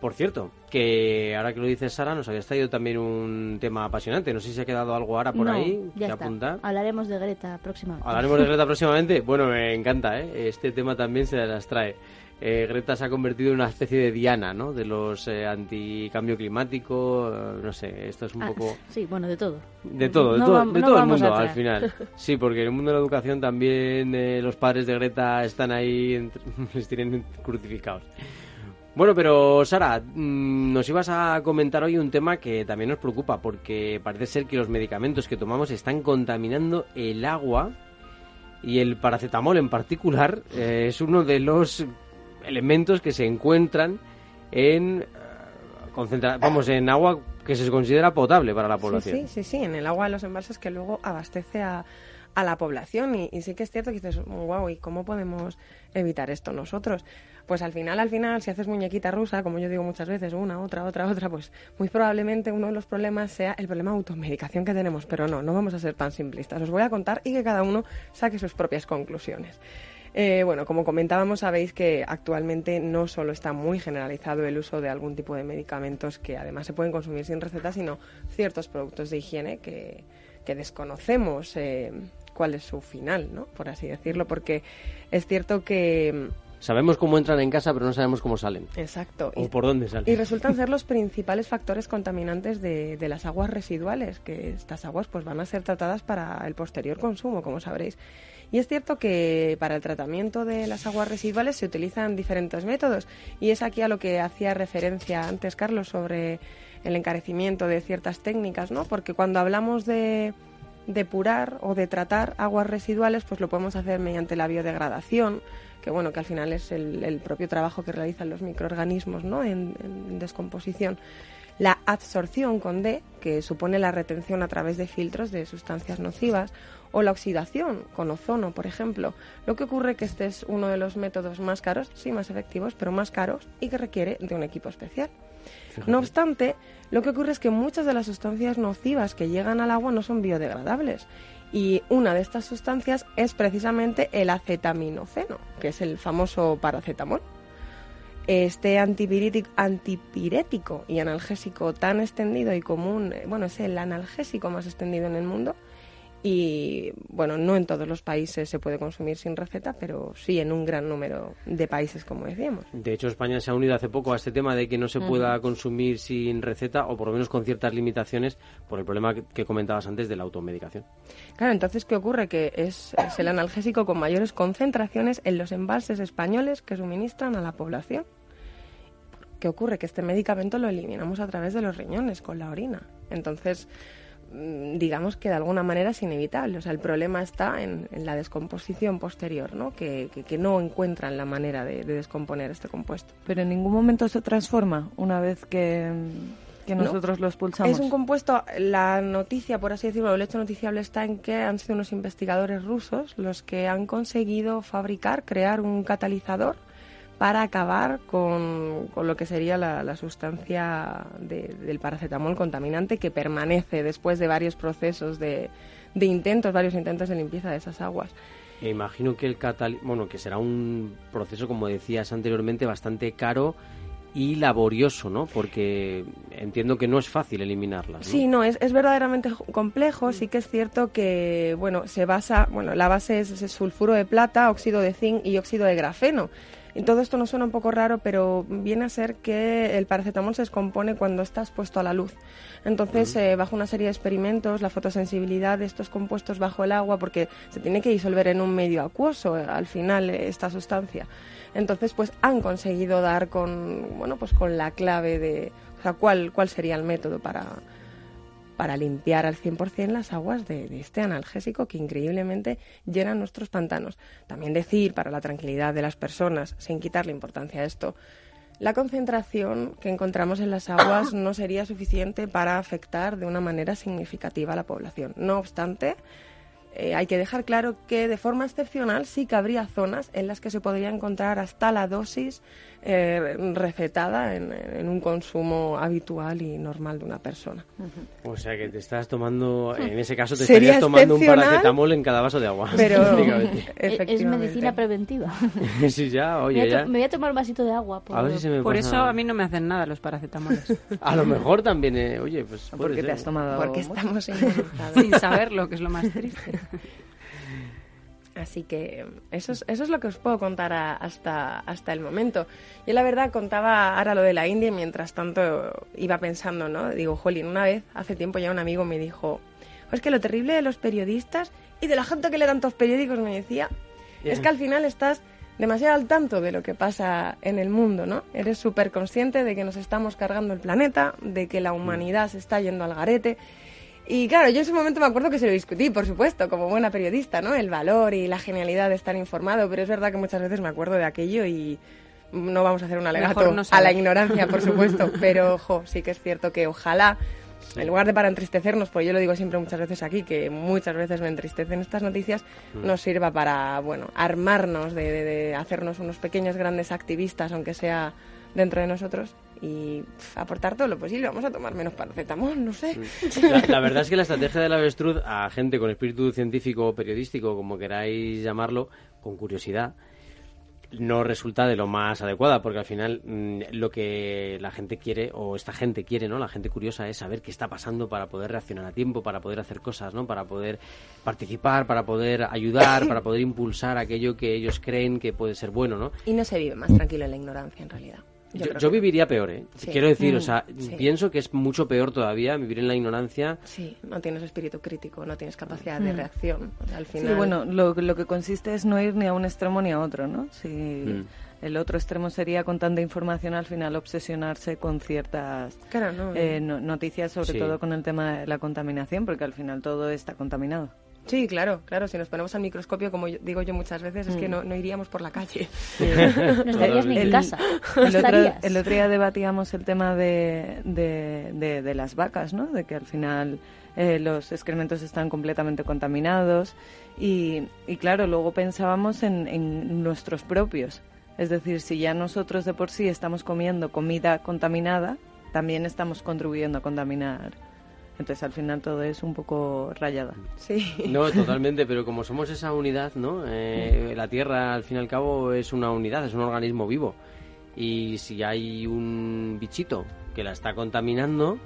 [SPEAKER 1] Por cierto, que ahora que lo dice Sara, nos había traído también un tema apasionante. No sé si ha quedado algo ahora por ahí
[SPEAKER 3] ya apuntar. Hablaremos de Greta próximamente.
[SPEAKER 1] Hablaremos de Greta próximamente. Bueno, me encanta, ¿eh? Este tema también se las trae eh, Greta se ha convertido en una especie de diana, ¿no? De los eh, anticambio climático, eh, no sé, esto es un
[SPEAKER 3] ah,
[SPEAKER 1] poco...
[SPEAKER 3] Sí, bueno, de todo.
[SPEAKER 1] De todo, de, todo, de todo el mundo al final. Sí, porque en el mundo de la educación también eh, los padres de Greta están ahí, les tienen crucificados. Bueno, pero Sara, mm, nos ibas a comentar hoy un tema que también nos preocupa, porque parece ser que los medicamentos que tomamos están contaminando el agua y el paracetamol en particular es uno de los elementos que se encuentran en eh, vamos en agua que se considera potable para la población.
[SPEAKER 2] Sí, sí, sí, en el agua de los embalses que luego abastece a, a la población y, sí que es cierto que dices, wow, ¿y cómo podemos evitar esto nosotros? Pues al final, al final, si haces muñequita rusa, como yo digo muchas veces, una, otra, otra, otra, pues muy probablemente uno de los problemas sea el problema de automedicación que tenemos, pero no, no vamos a ser tan simplistas. Os voy a contar y que cada uno saque sus propias conclusiones. Eh, bueno, como comentábamos, sabéis que actualmente no solo está muy generalizado el uso de algún tipo de medicamentos que además se pueden consumir sin receta, sino ciertos productos de higiene que, desconocemos eh, cuál es su final, ¿no? Por así decirlo, porque es cierto que
[SPEAKER 1] Sabemos cómo entran en casa, pero no sabemos cómo salen.
[SPEAKER 2] Exacto.
[SPEAKER 1] O por dónde salen.
[SPEAKER 2] Y resultan ser los principales factores contaminantes de, de, las aguas residuales, que estas aguas pues van a ser tratadas para el posterior consumo, como sabréis. Y es cierto que para el tratamiento de las aguas residuales se utilizan diferentes métodos. Y es aquí a lo que hacía referencia antes Carlos sobre el encarecimiento de ciertas técnicas, ¿no? Porque cuando hablamos de depurar o de tratar aguas residuales, pues lo podemos hacer mediante la biodegradación, que bueno, que al final es el, propio trabajo que realizan los microorganismos, ¿no? en descomposición la absorción con D, que supone la retención a través de filtros de sustancias nocivas, o la oxidación con ozono, por ejemplo. Lo que ocurre que este es uno de los métodos más caros, sí más efectivos, pero más caros y que requiere de un equipo especial. No obstante, lo que ocurre es que muchas de las sustancias nocivas que llegan al agua no son biodegradables. Y una de estas sustancias es precisamente el acetaminofeno, que es el famoso paracetamol. Este antipirético y analgésico tan extendido y común, eh, bueno, es el analgésico más extendido en el mundo, y bueno, no en todos los países se puede consumir sin receta, pero sí en un gran número de países, como decíamos.
[SPEAKER 1] De hecho, España se ha unido hace poco a este tema de que no se pueda consumir sin receta o por lo menos con ciertas limitaciones por el problema que, comentabas antes de la automedicación.
[SPEAKER 2] Claro, entonces, ¿qué ocurre? Que es, es el analgésico con mayores concentraciones en los embalses españoles que suministran a la población. ¿Qué ocurre? Que este medicamento lo eliminamos a través de los riñones, con la orina. Entonces, digamos que de alguna manera es inevitable. O sea, el problema está en, la descomposición posterior, ¿no? Que, no encuentran la manera de, descomponer este compuesto.
[SPEAKER 6] Pero en ningún momento se transforma una vez que, nosotros lo expulsamos.
[SPEAKER 2] Es un compuesto, la noticia, por así decirlo, el hecho noticiable está en que han sido unos investigadores rusos los que han conseguido fabricar, crear un catalizador para acabar con, lo que sería la, sustancia del paracetamol contaminante que permanece después de varios procesos de, intentos, varios intentos de limpieza de esas aguas.
[SPEAKER 1] E imagino que el catal bueno, que será un proceso, como decías anteriormente, bastante caro y laborioso, ¿no? Porque entiendo que no es fácil eliminarlas.
[SPEAKER 2] Sí, no, es, es verdaderamente complejo. Sí que es cierto que, bueno, se basa, bueno, la base es, es sulfuro de plata, óxido de zinc y óxido de grafeno. Y todo esto nos suena un poco raro, pero viene a ser que el paracetamol se descompone cuando está expuesto a la luz. Entonces, eh, bajo una serie de experimentos, la fotosensibilidad de estos compuestos bajo el agua, porque se tiene que disolver en un medio acuoso eh, al final eh, esta sustancia. Entonces, pues han conseguido dar con, bueno, pues con la clave de, o sea, cuál, cuál sería el método para, para limpiar al 100% las aguas de, este analgésico que increíblemente llenan nuestros pantanos. También decir, para la tranquilidad de las personas, sin quitarle importancia a esto, la concentración que encontramos en las aguas no sería suficiente para afectar de una manera significativa a la población. No obstante, eh, hay que dejar claro que de forma excepcional sí que habría zonas en las que se podría encontrar hasta la dosis eh, recetada en, en, un consumo habitual y normal de una persona.
[SPEAKER 1] O sea que te estás tomando, en ese caso te estarías tomando un paracetamol en cada vaso de agua.
[SPEAKER 2] Pero
[SPEAKER 3] es medicina preventiva.
[SPEAKER 1] sí, ya, oye,
[SPEAKER 3] me,
[SPEAKER 1] ya.
[SPEAKER 3] me voy a tomar un vasito de agua. Por,
[SPEAKER 1] a ver si se me
[SPEAKER 4] por
[SPEAKER 1] pasa...
[SPEAKER 4] eso a mí no me hacen nada los paracetamoles.
[SPEAKER 1] a lo mejor también, eh, oye, pues...
[SPEAKER 6] Porque te has tomado
[SPEAKER 2] Porque estamos
[SPEAKER 4] sin saberlo, que es lo más triste.
[SPEAKER 2] Así que eso es, eso es lo que os puedo contar a, hasta, hasta el momento. Yo la verdad contaba ahora lo de la India y mientras tanto iba pensando, ¿no? Digo, Jolín, una vez, hace tiempo ya un amigo me dijo, "Oh, es que lo terrible de los periodistas y de la gente que lee tantos periódicos, me decía, es que al final estás demasiado al tanto de lo que pasa en el mundo, ¿no? Eres súper consciente de que nos estamos cargando el planeta, de que la humanidad se está yendo al garete y claro, yo en ese momento me acuerdo que se lo discutí, por supuesto, como buena periodista, ¿no? El valor y la genialidad de estar informado, pero es verdad que muchas veces me acuerdo de aquello y no vamos a hacer un alegato
[SPEAKER 4] no
[SPEAKER 2] a la ignorancia, por supuesto, pero ojo, sí que es cierto que ojalá, en lugar de para entristecernos, pues yo lo digo siempre muchas veces aquí, que muchas veces me entristecen estas noticias, mm. nos sirva para, bueno, armarnos, de, de, de hacernos unos pequeños grandes activistas, aunque sea dentro de nosotros y pff, aportar todo lo posible. Vamos a tomar menos paracetamol, no sé.
[SPEAKER 1] La, la, verdad es que la estrategia del avestruz a gente con espíritu científico o periodístico, como queráis llamarlo, con curiosidad, no resulta de lo más adecuada, porque al final mmm, lo que la gente quiere, o esta gente quiere, ¿no? La gente curiosa es saber qué está pasando para poder reaccionar a tiempo, para poder hacer cosas, ¿no? Para poder participar, para poder ayudar, para poder impulsar aquello que ellos creen que puede ser bueno, ¿no?
[SPEAKER 2] Y no se vive más tranquilo en la ignorancia, en realidad.
[SPEAKER 1] Yo, yo, yo, viviría peor, ¿eh? Sí. Quiero decir, mm, o sea, sí. pienso que es mucho peor todavía vivir en la ignorancia.
[SPEAKER 2] Sí, no tienes espíritu crítico, no tienes capacidad mm. de reacción. O sea, al final...
[SPEAKER 6] Sí, bueno, lo, lo, que consiste es no ir ni a un extremo ni a otro, ¿no? Si mm. el otro extremo sería con tanta información al final obsesionarse con ciertas
[SPEAKER 2] claro, no,
[SPEAKER 6] eh, no, noticias, sobre sí. todo con el tema de la contaminación, porque al final todo está contaminado.
[SPEAKER 2] Sí, claro, claro. Si nos ponemos al microscopio, como yo, digo yo muchas veces, es que no, no iríamos por la calle.
[SPEAKER 3] Sí. no estarías ni en casa.
[SPEAKER 6] El, el, otro, el, otro, día debatíamos el tema de, de, de, de las vacas, ¿no? De que al final eh, los excrementos están completamente contaminados. Y, y claro, luego pensábamos en, en nuestros propios. Es decir, si ya nosotros de por sí estamos comiendo comida contaminada, también estamos contribuyendo a contaminar entonces al final todo es un poco rayada.
[SPEAKER 2] Sí.
[SPEAKER 1] No, totalmente, pero como somos esa unidad, ¿no? Eh, la Tierra al fin y al cabo es una unidad, es un organismo vivo. Y si hay un bichito que la está contaminando,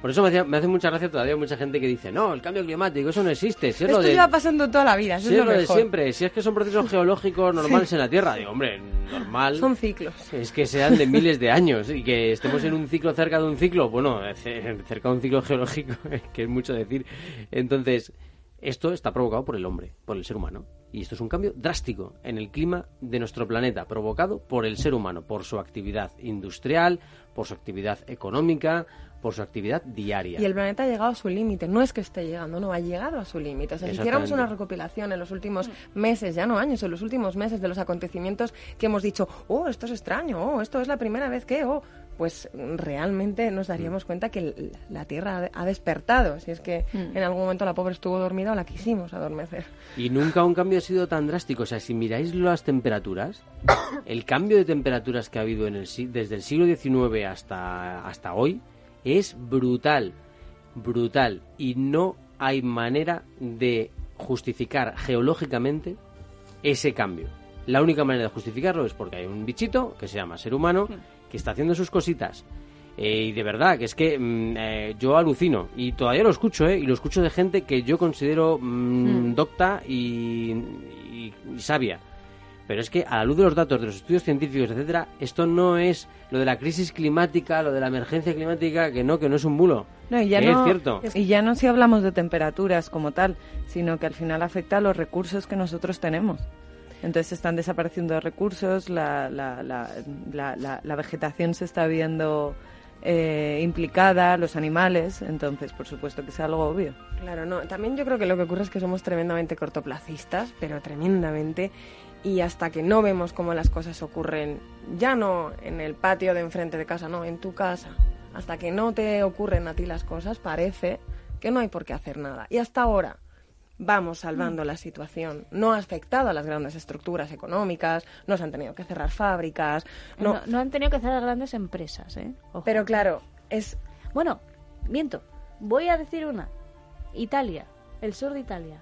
[SPEAKER 1] por eso me hace, me hace, mucha gracia todavía mucha gente que dice, no, el cambio climático, eso no existe. Si es
[SPEAKER 2] Esto
[SPEAKER 1] lo de,
[SPEAKER 2] lleva pasando toda la vida,
[SPEAKER 1] si es,
[SPEAKER 2] lo,
[SPEAKER 1] de siempre. Si es que son procesos geológicos normales sí. en la Tierra, digo, hombre, normal.
[SPEAKER 2] Son ciclos.
[SPEAKER 1] Es que sean de miles de años y que estemos en un ciclo cerca de un ciclo, bueno, cerca de un ciclo geológico, que es mucho decir. Entonces, esto está provocado por el hombre, por el ser humano. Y esto es un cambio drástico en el clima de nuestro planeta, provocado por el ser humano, por su actividad industrial, por su actividad económica, por su actividad diaria.
[SPEAKER 2] Y el planeta ha llegado a su límite, no es que esté llegando, no, ha llegado a su límite. O sea, si hiciéramos una recopilación en los últimos meses, ya no años, en los últimos meses de los acontecimientos que hemos dicho, oh, esto es extraño, oh, esto es la primera vez que, oh, pues realmente nos daríamos cuenta que la Tierra ha despertado. Si es que mm. en algún momento la pobre estuvo dormida o la quisimos adormecer.
[SPEAKER 1] Y nunca un cambio ha sido tan drástico. O sea, si miráis las temperaturas, el cambio de temperaturas que ha habido en el, desde el siglo XIX hasta, hasta hoy es brutal, brutal. Y no hay manera de justificar geológicamente ese cambio. La única manera de justificarlo es porque hay un bichito que se llama ser humano que está haciendo sus cositas. Eh, y de verdad, que es que mm, eh, yo alucino. Y todavía lo escucho, ¿eh? Y lo escucho de gente que yo considero mm, docta y, y- y sabia. Pero es que a la luz de los datos, de los estudios científicos, etcétera, esto no es lo de la crisis climática, lo de la emergencia climática, que no, que no es un bulo.
[SPEAKER 6] No, y ya no,
[SPEAKER 1] es cierto.
[SPEAKER 6] Y ya no si hablamos de temperaturas como tal, sino que al final afecta a los recursos que nosotros tenemos. Entonces están desapareciendo recursos, la, la, la, la, la- la vegetación se está viendo eh, implicada, los animales, entonces por supuesto que es algo obvio.
[SPEAKER 2] Claro, no. También yo creo que lo que ocurre es que somos tremendamente cortoplacistas, pero tremendamente. Y hasta que no vemos cómo las cosas ocurren, ya no en el patio de enfrente de casa, no, en tu casa. Hasta que no te ocurren a ti las cosas, parece que no hay por qué hacer nada. Y hasta ahora vamos salvando la situación. No ha afectado a las grandes estructuras económicas, no se han tenido que cerrar fábricas, no.
[SPEAKER 3] No, no han tenido que cerrar grandes empresas, ¿eh? Ojo.
[SPEAKER 2] Pero claro, es
[SPEAKER 3] Bueno, miento. Voy a decir una. Italia, el sur de Italia.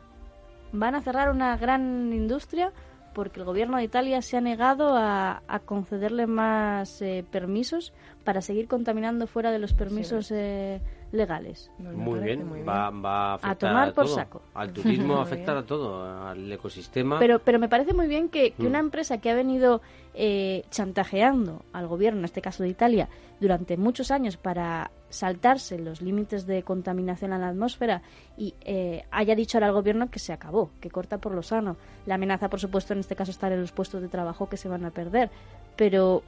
[SPEAKER 3] Van a cerrar una gran industria porque el gobierno de Italia se ha negado a, a concederle más eh, permisos para seguir contaminando fuera de los permisos eh, legales.
[SPEAKER 1] Muy bien,
[SPEAKER 2] muy
[SPEAKER 1] Va, va a afectar
[SPEAKER 3] tomar por
[SPEAKER 1] todo.
[SPEAKER 3] saco.
[SPEAKER 1] Al turismo, a afectar
[SPEAKER 2] bien.
[SPEAKER 1] a todo, al ecosistema.
[SPEAKER 3] Pero, pero me parece muy bien que, que
[SPEAKER 1] Mm.
[SPEAKER 3] una empresa que ha venido eh, chantajeando al gobierno, en este caso de Italia, durante muchos años para saltarse los límites de contaminación a la atmósfera y eh, haya dicho ahora al gobierno que se acabó, que corta por lo sano. La amenaza, por supuesto, en este caso estar en los puestos de trabajo que se van a perder. Pero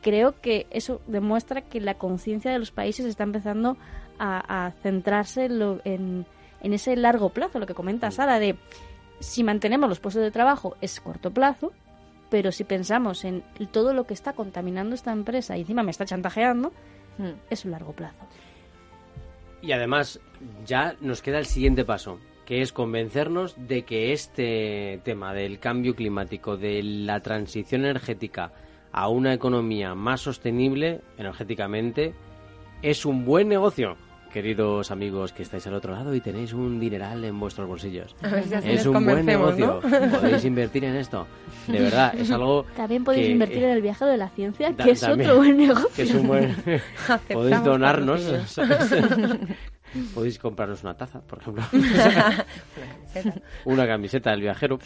[SPEAKER 3] creo que eso demuestra que la conciencia de los países está empezando a, a centrarse en, lo- en, en ese largo plazo, lo que comenta Sara, de si mantenemos los puestos de trabajo es corto plazo, pero si pensamos en todo lo que está contaminando esta empresa y encima me está chantajeando, es un largo plazo.
[SPEAKER 1] Y además, ya nos queda el siguiente paso, que es convencernos de que este tema del cambio climático, de la transición energética a una economía más sostenible energéticamente, es un buen negocio. Queridos amigos que estáis al otro lado y tenéis un dineral en vuestros bolsillos.
[SPEAKER 2] A ver si así
[SPEAKER 1] Es un buen negocio.
[SPEAKER 2] ¿no?
[SPEAKER 1] Podéis invertir en esto. De verdad, es algo
[SPEAKER 3] También podéis
[SPEAKER 1] que,
[SPEAKER 3] invertir
[SPEAKER 1] eh,
[SPEAKER 3] en el viajero de la ciencia, que es otro buen negocio.
[SPEAKER 1] que es un buen... Podéis donarnos. Podéis comprarnos una taza, por ejemplo. una camiseta del viajero.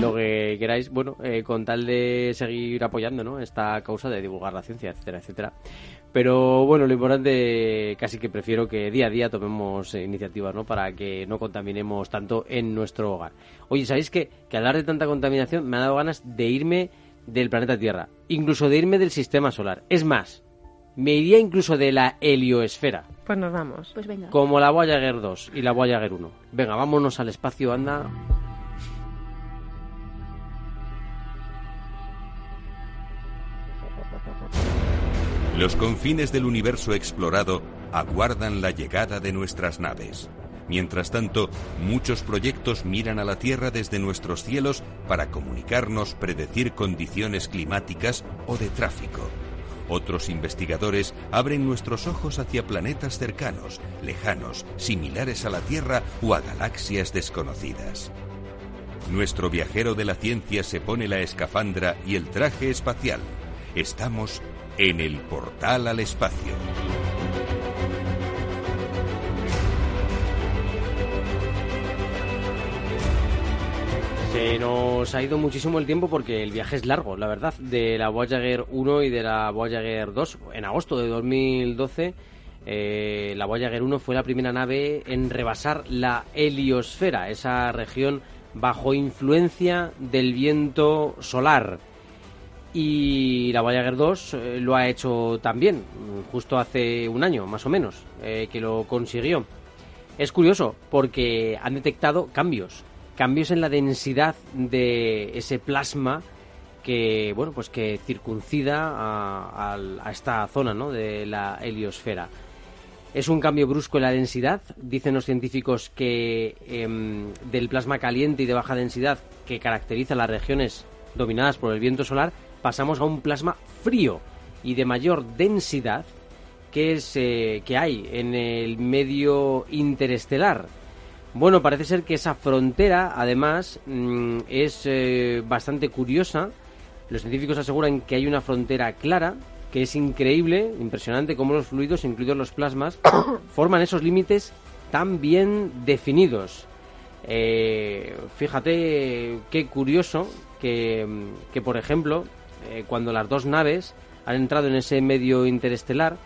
[SPEAKER 1] Lo que queráis. Bueno, eh, con tal de seguir apoyando ¿no? esta causa de divulgar la ciencia, etcétera, etcétera. Pero bueno, lo importante casi que prefiero que día a día tomemos eh, iniciativas ¿no? para que no contaminemos tanto en nuestro hogar. Oye, ¿sabéis que, que hablar de tanta contaminación me ha dado ganas de irme del planeta Tierra? Incluso de irme del sistema solar. Es más, me iría incluso de la helioesfera.
[SPEAKER 2] Pues nos vamos.
[SPEAKER 3] Pues venga.
[SPEAKER 1] Como la Voyager 2 y la Voyager 1. Venga, vámonos al espacio, anda.
[SPEAKER 5] Los confines del universo explorado aguardan la llegada de nuestras naves. Mientras tanto, muchos proyectos miran a la Tierra desde nuestros cielos para comunicarnos, predecir condiciones climáticas o de tráfico. Otros investigadores abren nuestros ojos hacia planetas cercanos, lejanos, similares a la Tierra o a galaxias desconocidas. Nuestro viajero de la ciencia se pone la escafandra y el traje espacial. Estamos en el portal al espacio.
[SPEAKER 1] Se nos ha ido muchísimo el tiempo porque el viaje es largo, la verdad, de la Voyager 1 y de la Voyager 2. En agosto de 2012, eh, la Voyager 1 fue la primera nave en rebasar la heliosfera, esa región bajo influencia del viento solar. Y la Voyager 2 eh, lo ha hecho también, justo hace un año, más o menos, eh, que lo consiguió. Es curioso porque han detectado cambios, cambios en la densidad de ese plasma que, bueno, pues que circuncida a, a esta zona, ¿no? De la heliosfera. Es un cambio brusco en la densidad, dicen los científicos que em, del plasma caliente y de baja densidad que caracteriza las regiones dominadas por el viento solar, pasamos a un plasma frío y de mayor densidad que, es, eh, que hay en el medio interestelar. Bueno, parece ser que esa frontera, además, mm, es eh, bastante curiosa. Los científicos aseguran que hay una frontera clara que es increíble, impresionante cómo los fluidos, incluidos los plasmas, forman esos límites tan bien definidos. Eh, fíjate qué curioso que, por ejemplo, eh, cuando las dos naves han entrado en ese medio interestelar,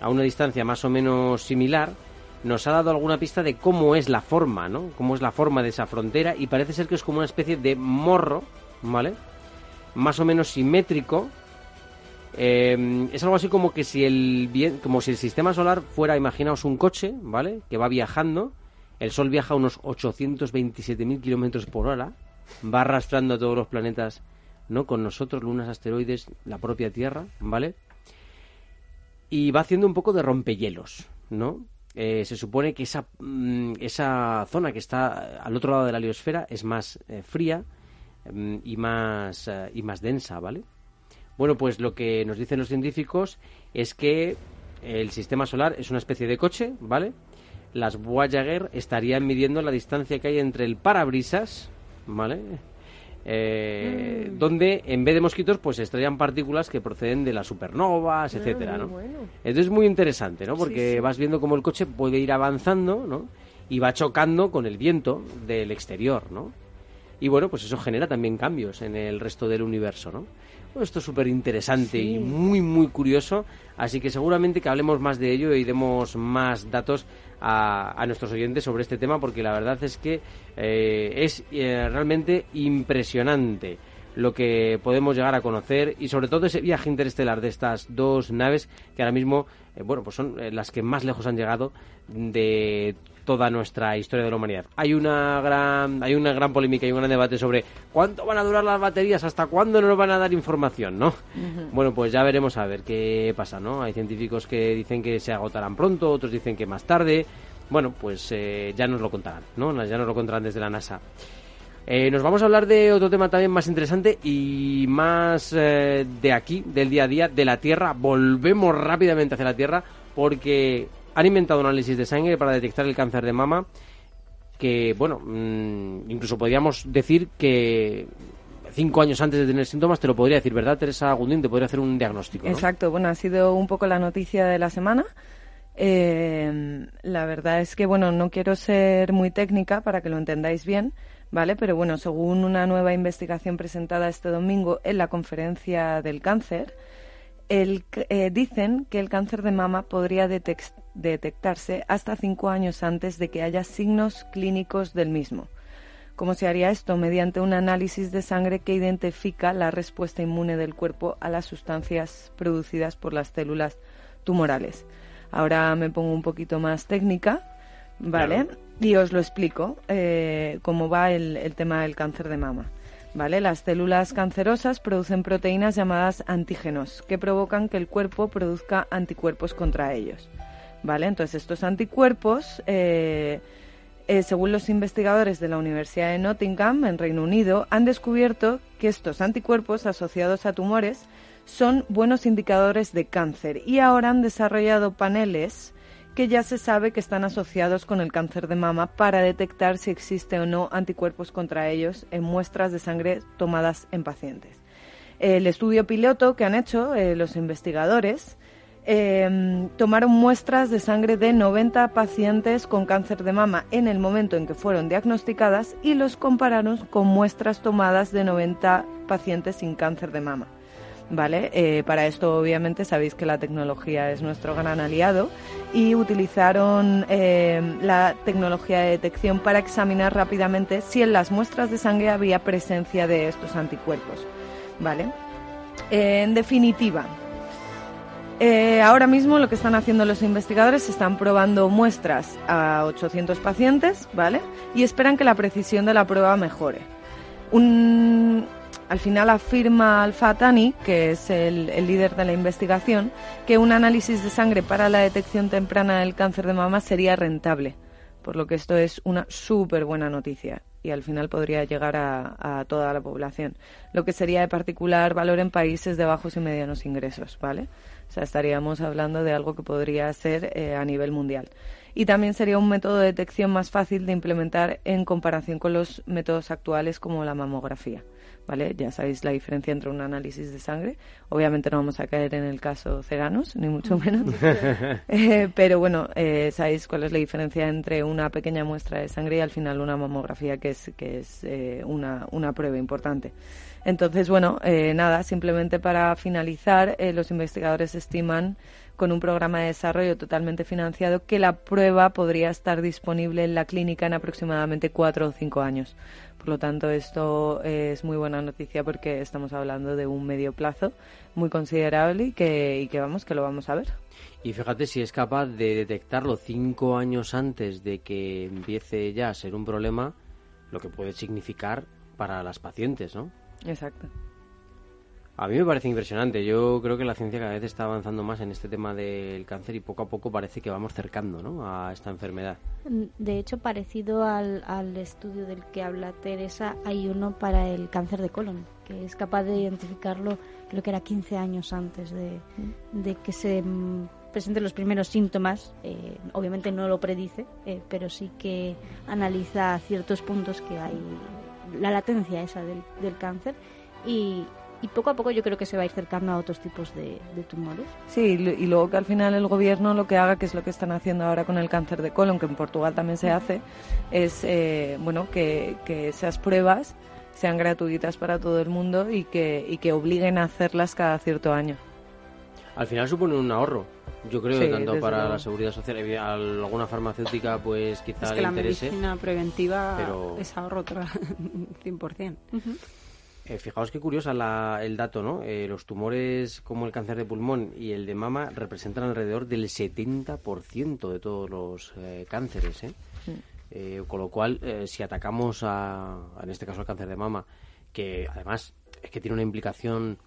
[SPEAKER 1] a una distancia más o menos similar, nos ha dado alguna pista de cómo es la forma, ¿no? Cómo es la forma de esa frontera y parece ser que es como una especie de morro, ¿vale? Más o menos simétrico. Eh, es algo así como que si el como si el sistema solar fuera, imaginaos un coche, ¿vale? Que va viajando. El Sol viaja a unos 827.000 kilómetros por hora. Va arrastrando a todos los planetas, ¿no? Con nosotros, lunas, asteroides, la propia Tierra, ¿vale? Y va haciendo un poco de rompehielos, ¿no? Eh, se supone que esa, mm, esa zona que está al otro lado de la heliosfera es más eh, fría mm, y, más, eh, y más densa, ¿vale? Bueno, pues lo que nos dicen los científicos es que el sistema solar es una especie de coche, ¿vale? Las Voyager estarían midiendo la distancia que hay entre el parabrisas, ¿vale? Eh, mm. donde en vez de mosquitos pues estrellan partículas que proceden de las supernovas, ah, etcétera, ¿no? Entonces es muy interesante, ¿no? Porque vas viendo cómo el coche puede ir avanzando, ¿no? Y va chocando con el viento del exterior, ¿no? Y bueno, pues eso genera también cambios en el resto del universo, ¿no? Esto es súper interesante y muy, muy curioso, así que seguramente que hablemos más de ello y demos más datos a, nuestros oyentes sobre este tema, porque la verdad es que eh, es eh, realmente impresionante lo que podemos llegar a conocer y sobre todo ese viaje interestelar de estas dos naves que ahora mismo eh, bueno pues son las que más lejos han llegado de toda nuestra historia de la humanidad. Hay una gran, hay una gran polémica y un gran debate sobre cuánto van a durar las baterías, hasta cuándo nos van a dar información, ¿no? Bueno, pues ya veremos a ver qué pasa, ¿no? Hay científicos que dicen que se agotarán pronto, otros dicen que más tarde. Bueno, pues eh, ya nos lo contarán, ¿no? Ya nos lo contarán desde la NASA. Eh, nos vamos a hablar de otro tema también más interesante y más eh, de aquí, del día a día, de la Tierra. Volvemos rápidamente hacia la Tierra porque han inventado un análisis de sangre para detectar el cáncer de mama que, bueno, mm, incluso podríamos decir que cinco años antes de tener síntomas te lo podría decir, ¿verdad, Teresa Gundín? Te podría hacer un diagnóstico.
[SPEAKER 6] Exacto, bueno, ha sido un poco la noticia de la semana. Eh, la verdad es que, bueno, no quiero ser muy técnica para que lo entendáis bien, ¿vale? Pero bueno, según una nueva investigación presentada este domingo en la conferencia del cáncer, el, eh, dicen que el cáncer de mama podría detectarse hasta cinco años antes de que haya signos clínicos del mismo. ¿Cómo se haría esto? Mediante un análisis de sangre que identifica la respuesta inmune del cuerpo a las sustancias producidas por las células tumorales. Ahora me pongo un poquito más técnica, ¿vale? Y os lo explico eh, cómo va el tema del cáncer de mama. ¿Vale? Las células cancerosas producen proteínas llamadas antígenos que provocan que el cuerpo produzca anticuerpos contra ellos. ¿Vale? Entonces estos anticuerpos, eh, eh, según los investigadores de la Universidad de Nottingham, en Reino Unido, han descubierto que estos anticuerpos asociados a tumores son buenos indicadores de cáncer y ahora han desarrollado paneles que ya se sabe que están asociados con el cáncer de mama para detectar si existe o no anticuerpos contra ellos en muestras de sangre tomadas en pacientes. El estudio piloto que han hecho eh, los investigadores em, tomaron muestras de sangre de 90 pacientes con cáncer de mama en el momento en que fueron diagnosticadas y los compararon con muestras tomadas de 90 pacientes sin cáncer de mama. ¿vale? Eh, para esto, obviamente, sabéis que la tecnología es nuestro gran aliado y utilizaron eh, la tecnología de detección para examinar rápidamente si en las muestras de sangre había presencia de estos anticuerpos, ¿vale? en definitiva, eh, ahora mismo lo que están haciendo los investigadores están probando muestras a 800 pacientes, ¿vale? Y esperan que la precisión de la prueba mejore. Al final afirma Al-Fatani, que es el, líder de la investigación, que un análisis de sangre para la detección temprana del cáncer de mama sería rentable, por lo que esto es una súper buena noticia y al final podría llegar a, toda la población, lo que sería de particular valor en países de bajos y medianos ingresos, ¿vale? O sea, estaríamos hablando de algo que podría ser eh, a nivel mundial. Y también sería un método de detección más fácil de implementar en comparación con los métodos actuales como la mamografía. ¿vale? Ya sabéis la diferencia entre un análisis de sangre. Obviamente no vamos a caer en el caso Ceganos, ni mucho menos. Eh, pero bueno, eh, sabéis cuál es la diferencia entre una pequeña muestra de sangre y al final una mamografía, que es, que es eh, una, una prueba importante. Entonces, bueno, nada, simplemente para finalizar, los investigadores estiman con un programa de desarrollo totalmente financiado que la prueba podría estar disponible en la clínica en aproximadamente cuatro o cinco años. Por lo tanto, esto es muy buena noticia porque estamos hablando de un medio plazo muy considerable y que, y que vamos, que lo vamos a ver.
[SPEAKER 1] Y fíjate si es capaz de detectarlo cinco años antes de que empiece ya a ser un problema, lo que puede significar para las pacientes, ¿no?
[SPEAKER 6] Exacto.
[SPEAKER 1] A mí me parece impresionante. Yo creo que la ciencia cada vez está avanzando más en este tema del cáncer y poco a poco parece que vamos cercando ¿no? a esta enfermedad.
[SPEAKER 3] De hecho, parecido al, al estudio del que habla Teresa, hay uno para el cáncer de colon, que es capaz de identificarlo, creo que era 15 años antes de, de que se presenten los primeros síntomas. Eh, obviamente no lo predice, eh, pero sí que analiza ciertos puntos que hay, la latencia esa del, del cáncer. Y, y poco a poco yo creo que se va a ir cercando a otros tipos de, tumores.
[SPEAKER 6] Sí, y luego que al final el gobierno lo que haga, que es lo que están haciendo ahora con el cáncer de colon, que en Portugal también se hace, es eh, bueno que, esas pruebas sean gratuitas para todo el mundo y que, y que obliguen a hacerlas cada cierto año.
[SPEAKER 1] Al final supone un ahorro, yo creo, tanto para la seguridad social y alguna farmacéutica, pues quizá
[SPEAKER 4] es que la medicina preventiva es ahorro 100%.
[SPEAKER 1] Eh, fijaos qué curiosa el dato, ¿no? Eh, los tumores como el cáncer de pulmón y el de mama representan alrededor del 70% de todos los eh, cánceres, ¿eh? Mm. con lo cual, si atacamos a, en este caso al cáncer de mama, que además es que tiene una implicación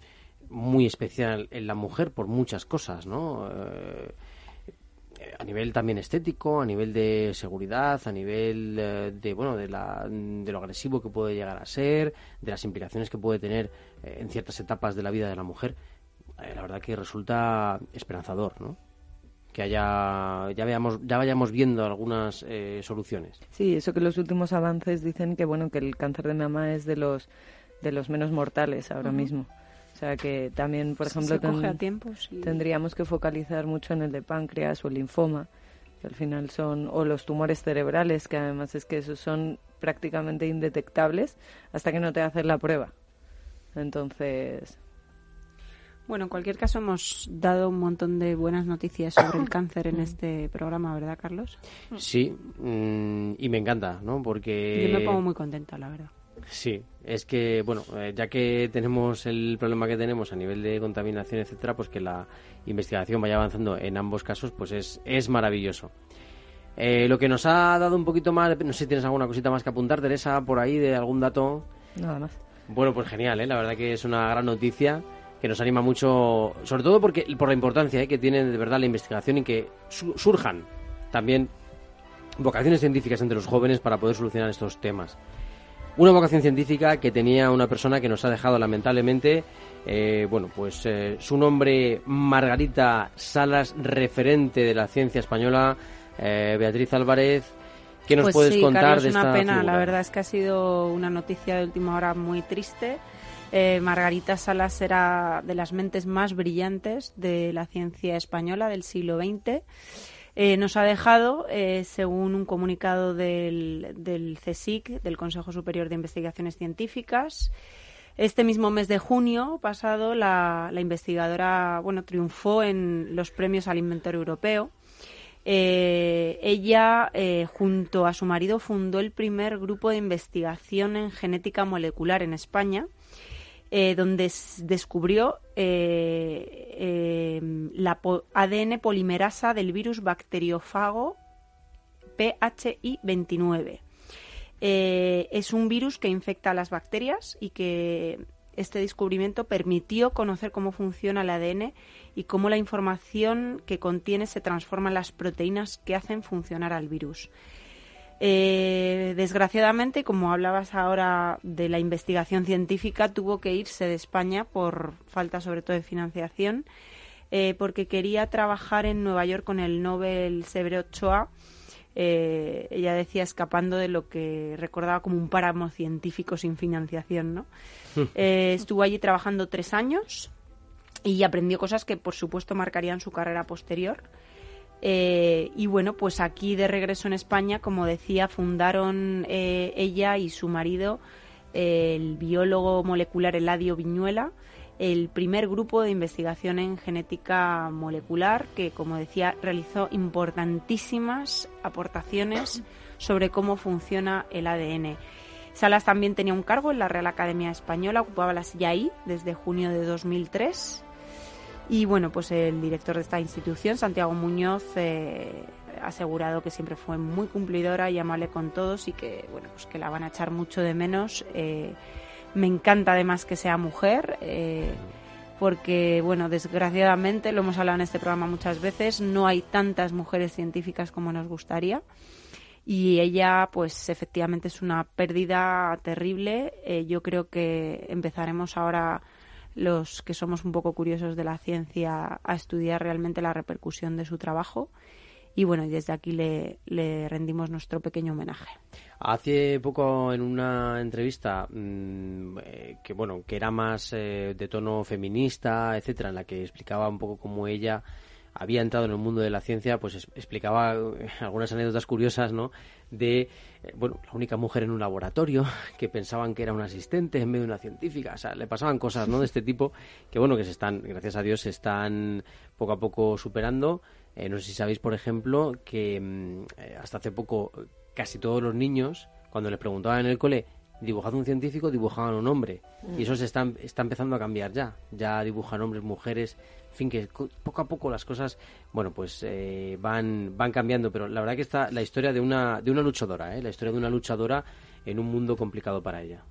[SPEAKER 1] muy especial en la mujer por muchas cosas, ¿no? A nivel también estético, a nivel de seguridad, a nivel eh, de bueno de, la, de, lo agresivo que puede llegar a ser, de las implicaciones que puede tener eh, en ciertas etapas de la vida de la mujer, eh, la verdad que resulta esperanzador, ¿no? Que haya ya veamos ya vayamos viendo algunas soluciones.
[SPEAKER 6] Sí, eso que los últimos avances dicen que bueno que el cáncer de mama es de los de los menos mortales ahora mismo. O sea que también, por ejemplo, tendríamos que focalizar mucho en el de páncreas o el linfoma, que al final son, o los tumores cerebrales, que además es que esos son prácticamente indetectables hasta que no te hacen la prueba. Entonces.
[SPEAKER 4] Bueno, en cualquier caso hemos dado un montón de buenas noticias sobre el cáncer en este programa, ¿verdad, Carlos?
[SPEAKER 1] Sí, mm, y me encanta, ¿no? Porque...
[SPEAKER 4] Yo me pongo muy contenta, la verdad.
[SPEAKER 1] Sí, es que, bueno, eh, ya que tenemos el problema que tenemos a nivel de contaminación, etcétera, pues que la investigación vaya avanzando en ambos casos, pues es, es maravilloso. Eh, lo que nos ha dado un poquito más, no sé si tienes alguna cosita más que apuntar, Teresa, por ahí, de algún dato.
[SPEAKER 6] Nada más.
[SPEAKER 1] Bueno, pues genial, ¿eh? la verdad que es una gran noticia que nos anima mucho, sobre todo porque por la importancia ¿eh? que tiene de verdad la investigación y que surjan también vocaciones científicas entre los jóvenes para poder solucionar estos temas. Una vocación científica que tenía una persona que nos ha dejado lamentablemente, eh, bueno, pues eh, su nombre Margarita Salas, referente de la ciencia española, eh, Beatriz Álvarez. ¿Qué nos
[SPEAKER 4] pues
[SPEAKER 1] puedes contar
[SPEAKER 4] de
[SPEAKER 1] esta
[SPEAKER 4] una pena,
[SPEAKER 1] la
[SPEAKER 4] verdad es que ha sido una noticia de última hora muy triste. Margarita Salas era de las mentes más brillantes de la ciencia española del siglo XX eh, nos ha dejado, eh, según un comunicado del, del CSIC, del Consejo Superior de Investigaciones Científicas, este mismo mes de junio pasado, la, investigadora bueno, triunfó en los premios al Inventor Europeo. Eh, ella, junto a su marido, fundó el primer grupo de investigación en genética molecular en España eh, donde descubrió eh, eh, la ADN polimerasa del virus bacteriófago PHI29. es un virus que infecta a las bacterias y que este descubrimiento permitió conocer cómo funciona el ADN y cómo la información que contiene se transforma en las proteínas que hacen funcionar al virus. Eh, desgraciadamente, como hablabas ahora de la investigación científica, tuvo que irse de España por falta sobre todo de financiación, eh, porque quería trabajar en Nueva York con el Nobel Severo Ochoa eh, ella decía escapando de lo que recordaba como un páramo científico sin financiación, ¿no? Eh, estuvo allí trabajando tres años y aprendió cosas que, por supuesto, marcarían su carrera posterior. Eh, y bueno, pues aquí de regreso en España, como decía, fundaron ella y su marido el biólogo molecular Eladio Viñuela, el primer grupo de investigación en genética molecular que, como decía, realizó importantísimas aportaciones sobre cómo funciona el ADN. Salas también tenía un cargo en la Real Academia Española, ocupaba la silla desde junio de 2003. Y bueno, pues el director de esta institución, Santiago Muñoz, eh, ha asegurado que siempre fue muy cumplidora y amable con todos y que bueno, pues que la van a echar mucho de menos. Eh, me encanta además que sea mujer, eh, porque, bueno, desgraciadamente, lo hemos hablado en este programa muchas veces, no hay tantas mujeres científicas como nos gustaría. Y ella, pues efectivamente es una pérdida terrible. Eh, yo creo que empezaremos ahora los que somos un poco curiosos de la ciencia a estudiar realmente la repercusión de su trabajo y bueno, y desde aquí le, le rendimos nuestro pequeño homenaje.
[SPEAKER 1] Hace poco en una entrevista mm, eh, que bueno que era más eh, de tono feminista, etcétera, en la que explicaba un poco cómo ella había entrado en el mundo de la ciencia, pues explicaba eh, algunas anécdotas curiosas, ¿no? De, bueno, la única mujer en un laboratorio, que pensaban que era una asistente en medio de una científica, o sea, le pasaban cosas, ¿no? De este tipo, que bueno, que se están, gracias a Dios, se están poco a poco superando eh, no sé si sabéis, por ejemplo, que mm, eh, hasta hace poco casi todos los niños, cuando les preguntaban en el cole, dibujad un científico, dibujaban un hombre. Y eso se está, está empezando a cambiar ya. Ya dibujan hombres, mujeres. Fin, que poco a poco las cosas, bueno, pues eh, van, van cambiando. Pero la verdad que está la historia de una, de una luchadora, ¿eh? la historia de una luchadora en un mundo complicado para ella.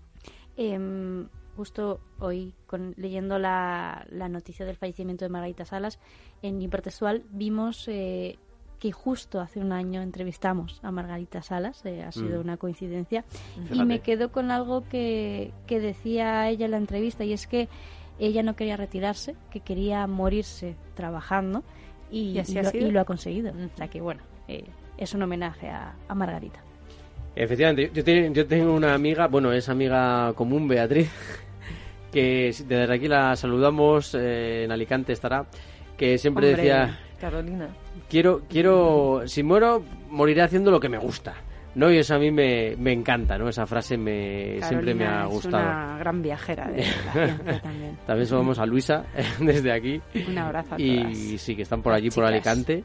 [SPEAKER 3] Em, justo hoy, con, leyendo la, la, noticia del fallecimiento de Margarita Salas, en Hipertextual vimos eh, que justo hace un año entrevistamos a Margarita Salas, eh, ha sido mm. una coincidencia, y me quedo con algo que, que decía ella en la entrevista, y es que ella no quería retirarse, que quería morirse trabajando, y, lo, lo, ha conseguido. O sea que, bueno, eh, es un homenaje a, a Margarita.
[SPEAKER 1] Efectivamente, yo, yo, tengo una amiga, bueno, es amiga común, Beatriz, que desde aquí la saludamos, eh, en Alicante estará, que siempre decía...
[SPEAKER 6] Carolina.
[SPEAKER 1] Quiero, quiero, si muero, moriré haciendo lo que me gusta. ¿No? Y eso a mí me, me encanta, ¿no? Esa frase me, siempre me ha gustado.
[SPEAKER 4] Es una gran viajera de la ciencia también.
[SPEAKER 1] también saludamos a Luisa desde aquí.
[SPEAKER 4] Un abrazo a
[SPEAKER 1] Y sí, que están por allí, por Alicante.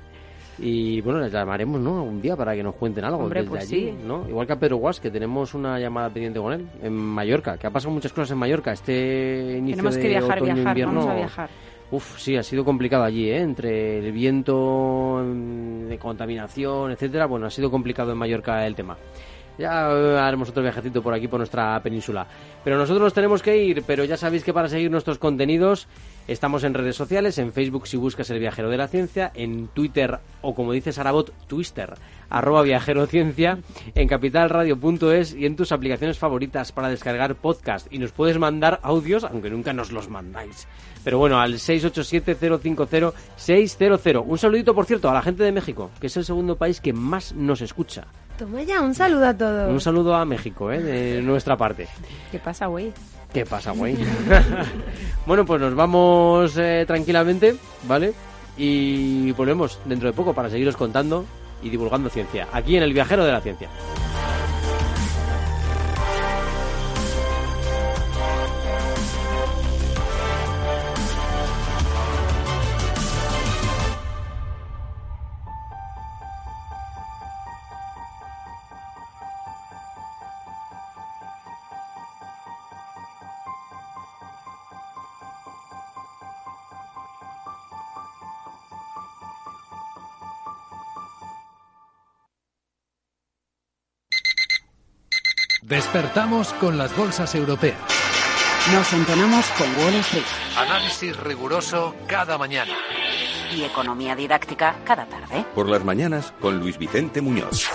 [SPEAKER 1] Y bueno, les llamaremos, ¿no? Un día para que nos cuenten algo desde pues allí, ¿no? Igual que a Pedro Guas, que tenemos una llamada pendiente con él en Mallorca, que ha pasado muchas cosas en Mallorca este inicio
[SPEAKER 4] Tenemos que viajar,
[SPEAKER 1] otoño,
[SPEAKER 4] viajar,
[SPEAKER 1] invierno.
[SPEAKER 4] Vamos a viajar.
[SPEAKER 1] Uf, sí, ha sido complicado allí, ¿eh? Entre el viento, mm, de contaminación, etcétera. Bueno, ha sido complicado en Mallorca el tema. Ya eh, haremos otro viajecito por aquí, por nuestra península. Pero nosotros nos tenemos que ir, pero ya sabéis que para seguir nuestros contenidos estamos en redes sociales, en Facebook si buscas el viajero de la ciencia, en Twitter o como dice Sarabot, Twister, arroba viajero ciencia, en capitalradio.es y en tus aplicaciones favoritas para descargar podcast. Y nos puedes mandar audios, aunque nunca nos los mandáis. Pero bueno, al 687-050-600. Un saludito, por cierto, a la gente de México, que es el segundo país que más nos escucha.
[SPEAKER 2] Toma ya, un saludo a todos.
[SPEAKER 1] Un saludo a México, ¿eh? de nuestra parte.
[SPEAKER 4] ¿Qué pasa, güey?
[SPEAKER 1] ¿Qué pasa, güey? bueno, pues nos vamos eh, tranquilamente, ¿vale? Y volvemos dentro de poco para seguiros contando y divulgando ciencia, aquí en El Viajero de la Ciencia.
[SPEAKER 8] Despertamos con las bolsas europeas.
[SPEAKER 9] Nos entonamos con Wall Street.
[SPEAKER 8] Análisis riguroso cada mañana.
[SPEAKER 9] Y economía didáctica cada tarde.
[SPEAKER 5] Por las mañanas con Luis Vicente Muñoz.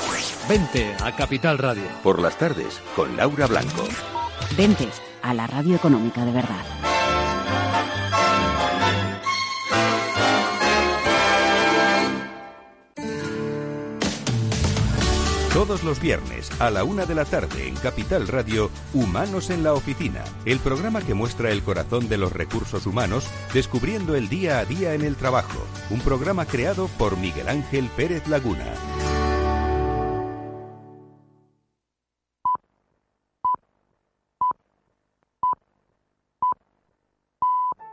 [SPEAKER 8] Vente a Capital Radio.
[SPEAKER 5] Por las tardes con Laura Blanco.
[SPEAKER 9] Vente a la radio económica de verdad.
[SPEAKER 5] Todos los viernes a la una de la tarde en Capital Radio, Humanos en la Oficina, el programa que muestra el corazón de los recursos humanos descubriendo el día a día en el trabajo. Un programa creado por Miguel Ángel Pérez Laguna.